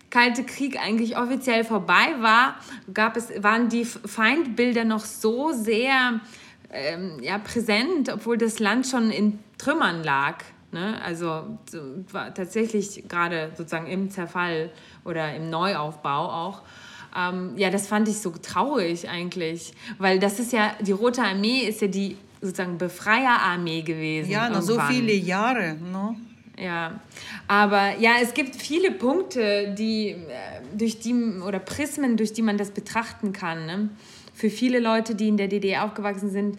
Kalte Krieg eigentlich offiziell vorbei war, gab es, waren die Feindbilder noch so sehr ähm, ja, präsent, obwohl das Land schon in Trümmern lag. Ne? Also war tatsächlich gerade sozusagen im Zerfall oder im Neuaufbau auch. Ähm, ja, das fand ich so traurig eigentlich, weil das ist ja, die Rote Armee ist ja die sozusagen Befreierarmee gewesen. Ja, noch so viele Jahre. No? Ja, aber ja, es gibt viele Punkte, die äh, durch die oder Prismen, durch die man das betrachten kann. Ne? Für viele Leute, die in der DDR aufgewachsen sind,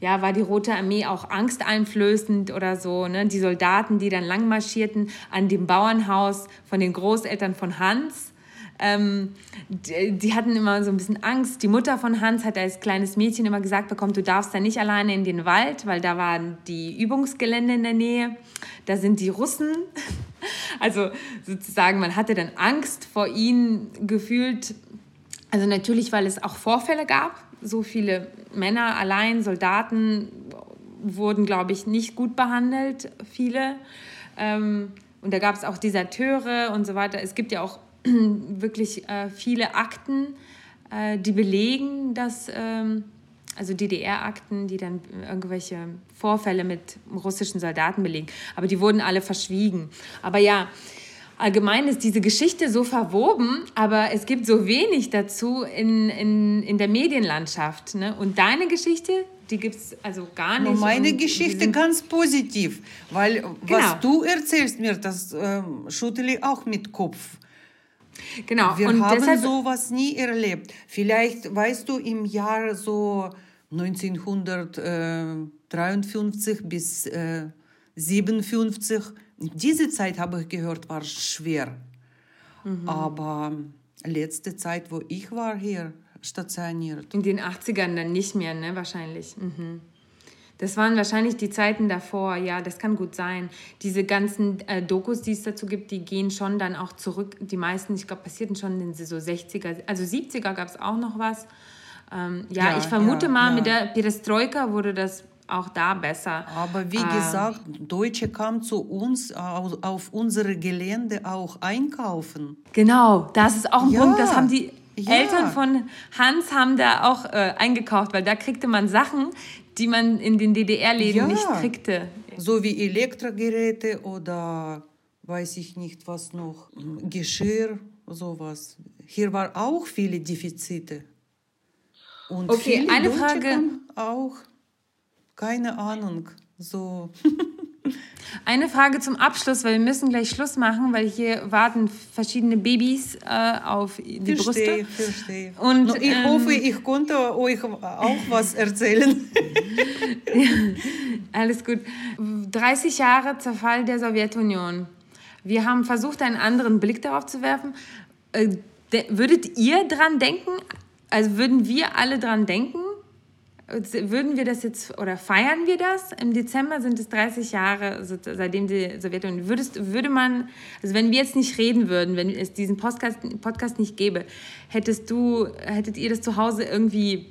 ja, war die Rote Armee auch angsteinflößend oder so. Ne? Die Soldaten, die dann lang marschierten an dem Bauernhaus von den Großeltern von Hans ähm, die, die, hatten immer so ein bisschen Angst. Die Mutter von Hans hat als kleines Mädchen immer gesagt bekommen, du darfst da nicht alleine in den Wald, weil da waren die Übungsgelände in der Nähe. Da sind die Russen. Also sozusagen, man hatte dann Angst vor ihnen gefühlt. Also natürlich, weil es auch Vorfälle gab, so viele Männer allein, Soldaten wurden, glaube ich, nicht gut behandelt, viele. Ähm, und da gab es auch Deserteure und so weiter. Es gibt ja auch wirklich äh, viele Akten, äh, die belegen, dass, ähm, also DDR-Akten, die dann irgendwelche Vorfälle mit russischen Soldaten belegen. Aber die wurden alle verschwiegen. Aber ja, allgemein ist diese Geschichte so verwoben, aber es gibt so wenig dazu in, in, in der Medienlandschaft. Ne? Und deine Geschichte, die gibt es also gar nicht. Nur meine Geschichte ganz positiv, weil genau. was du erzählst mir, das äh, schüttle ich auch mit Kopf. Genau. Wir und haben deshalb, sowas nie erlebt. Vielleicht, weißt du, im Jahr so 1953 bis äh, 57, diese Zeit habe ich gehört, war schwer. Mhm. Aber letzte Zeit, wo ich war hier stationiert. In den 80ern dann nicht mehr, ne, wahrscheinlich. Mhm. Das waren wahrscheinlich die Zeiten davor, ja, das kann gut sein. Diese ganzen äh, Dokus, die es dazu gibt, die gehen schon dann auch zurück. Die meisten, ich glaube, passierten schon in den so 60er, also 70er gab es auch noch was. Ähm, ja, ja, ich vermute ja, mal, ja. mit der Perestroika wurde das auch da besser. Aber wie äh, gesagt, Deutsche kamen zu uns auf, auf unsere Gelände auch einkaufen. Genau, das ist auch ein Punkt, das haben die Eltern von Hans haben da auch äh, eingekauft, weil da kriegte man Sachen, die man in den DDR-Läden ja. nicht kriegte. So wie Elektrogeräte oder weiß ich nicht was noch, Geschirr, sowas. Hier war auch viele Defizite. Und okay, viele eine Deutsche Frage. Auch, keine Ahnung, so. Eine Frage zum Abschluss, weil wir müssen gleich Schluss machen, weil hier warten verschiedene Babys äh, auf die verstehe, Brüste. Verstehe. Und no, ich ähm, hoffe, ich konnte euch auch was erzählen. ja, alles gut. 30 Jahre Zerfall der Sowjetunion. Wir haben versucht, einen anderen Blick darauf zu werfen. Äh, würdet ihr dran denken? Also würden wir alle dran denken? Würden wir das jetzt oder feiern wir das? Im Dezember sind es 30 Jahre, seitdem die Sowjetunion. Würdest, würde man, also wenn wir jetzt nicht reden würden, wenn es diesen Podcast, Podcast nicht gäbe, hättest du, hättet ihr das zu Hause irgendwie,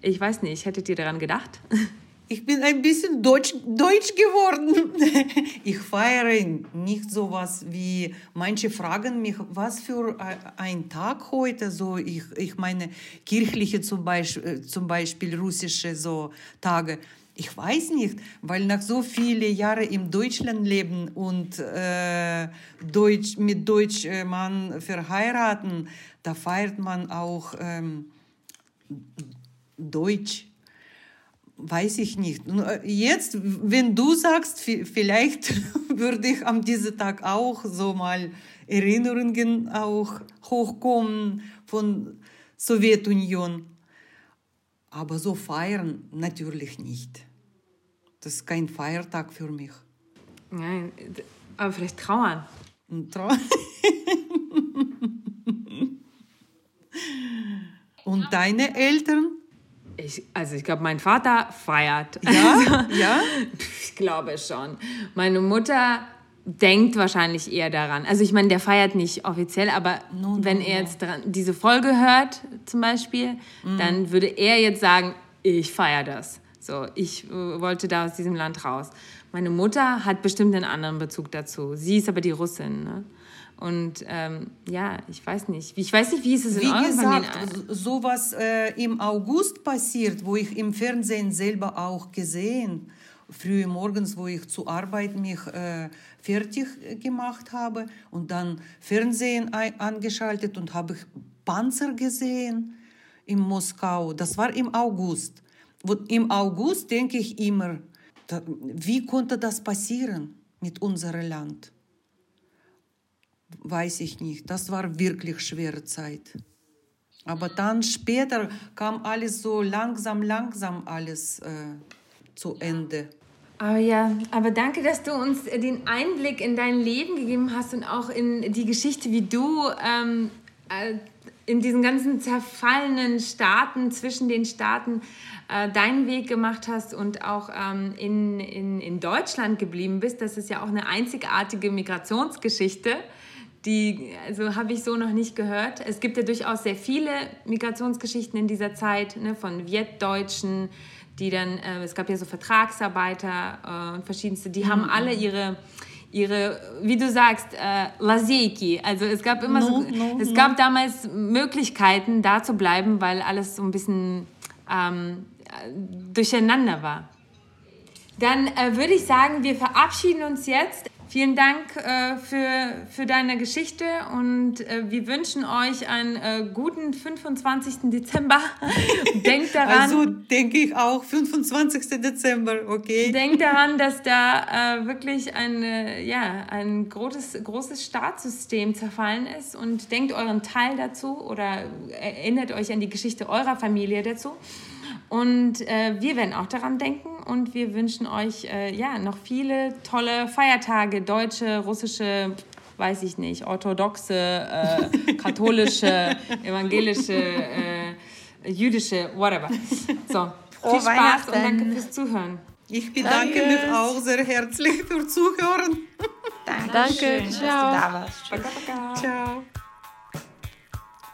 ich weiß nicht, hättet ihr daran gedacht? Ich bin ein bisschen deutsch, deutsch geworden. Ich feiere nicht so was wie, manche fragen mich, was für ein Tag heute, so ich, ich meine kirchliche zum Beispiel, zum Beispiel russische so Tage. Ich weiß nicht, weil nach so vielen Jahren im Deutschland leben und äh, Deutsch, mit Deutsch äh, verheiraten, da feiert man auch ähm, Deutsch weiß ich nicht. Äh, jetzt, wenn du sagst, vielleicht würde ich am diesem Tag auch so mal Erinnerungen auch hochkommen von Sowjetunion. Aber so feiern natürlich nicht. Das ist kein Feiertag für mich. Nein, aber vielleicht trauern. Trauern. Und deine Eltern? Ich, also ich glaube, mein Vater feiert. Ja? Also, ja? Ich glaube schon. Meine Mutter denkt wahrscheinlich eher daran. Also ich meine, der feiert nicht offiziell, aber no, no, wenn er jetzt dran, diese Folge hört zum Beispiel, mm. dann würde er jetzt sagen, ich feiere das. So, ich äh, wollte da aus diesem Land raus. Meine Mutter hat bestimmt einen anderen Bezug dazu. Sie ist aber die Russin. Ne? Und ähm, ja, ich weiß nicht. Ich weiß nicht, wie ist es in Wie gesagt, sowas äh, im August passiert, wo ich im Fernsehen selber auch gesehen, früh morgens, wo ich zur Arbeit mich äh, fertig gemacht habe und dann Fernsehen angeschaltet und habe ich Panzer gesehen in Moskau. Das war im August. Und Im August denke ich immer, da, wie konnte das passieren mit unserem Land? Weiß ich nicht. Das war wirklich schwere Zeit. Aber dann später kam alles so langsam, langsam alles äh, zu Ende. Aber ja, aber danke, dass du uns den Einblick in dein Leben gegeben hast und auch in die Geschichte, wie du ähm, äh, in diesen ganzen zerfallenen Staaten, zwischen den Staaten, äh, deinen Weg gemacht hast und auch ähm, in, in, in Deutschland geblieben bist. Das ist ja auch eine einzigartige Migrationsgeschichte die also habe ich so noch nicht gehört. Es gibt ja durchaus sehr viele Migrationsgeschichten in dieser Zeit, ne, von Vietdeutschen, die dann, äh, es gab ja so Vertragsarbeiter und verschiedenste, die mhm. haben alle ihre ihre, wie du sagst, äh, Laseki. Also es gab immer no, so, no, es no. gab damals Möglichkeiten, da zu bleiben, weil alles so ein bisschen ähm, durcheinander war. Dann äh, würde ich sagen, wir verabschieden uns jetzt. Vielen Dank äh, für, für deine Geschichte und äh, wir wünschen euch einen äh, guten 25. Dezember. Denkt daran. Also denke ich auch 25. Dezember, okay. Denkt daran, dass da äh, wirklich ein, ja, ein großes, großes Staatssystem zerfallen ist und denkt euren Teil dazu oder erinnert euch an die Geschichte eurer Familie dazu. Und äh, wir werden auch daran denken und wir wünschen euch äh, ja noch viele tolle Feiertage, deutsche, russische, weiß ich nicht, orthodoxe, äh, katholische, evangelische, äh, jüdische, whatever. So, viel Spaß und danke fürs Zuhören. Ich bedanke danke. mich auch sehr herzlich fürs Zuhören. Danke, danke. ciao. Ciao.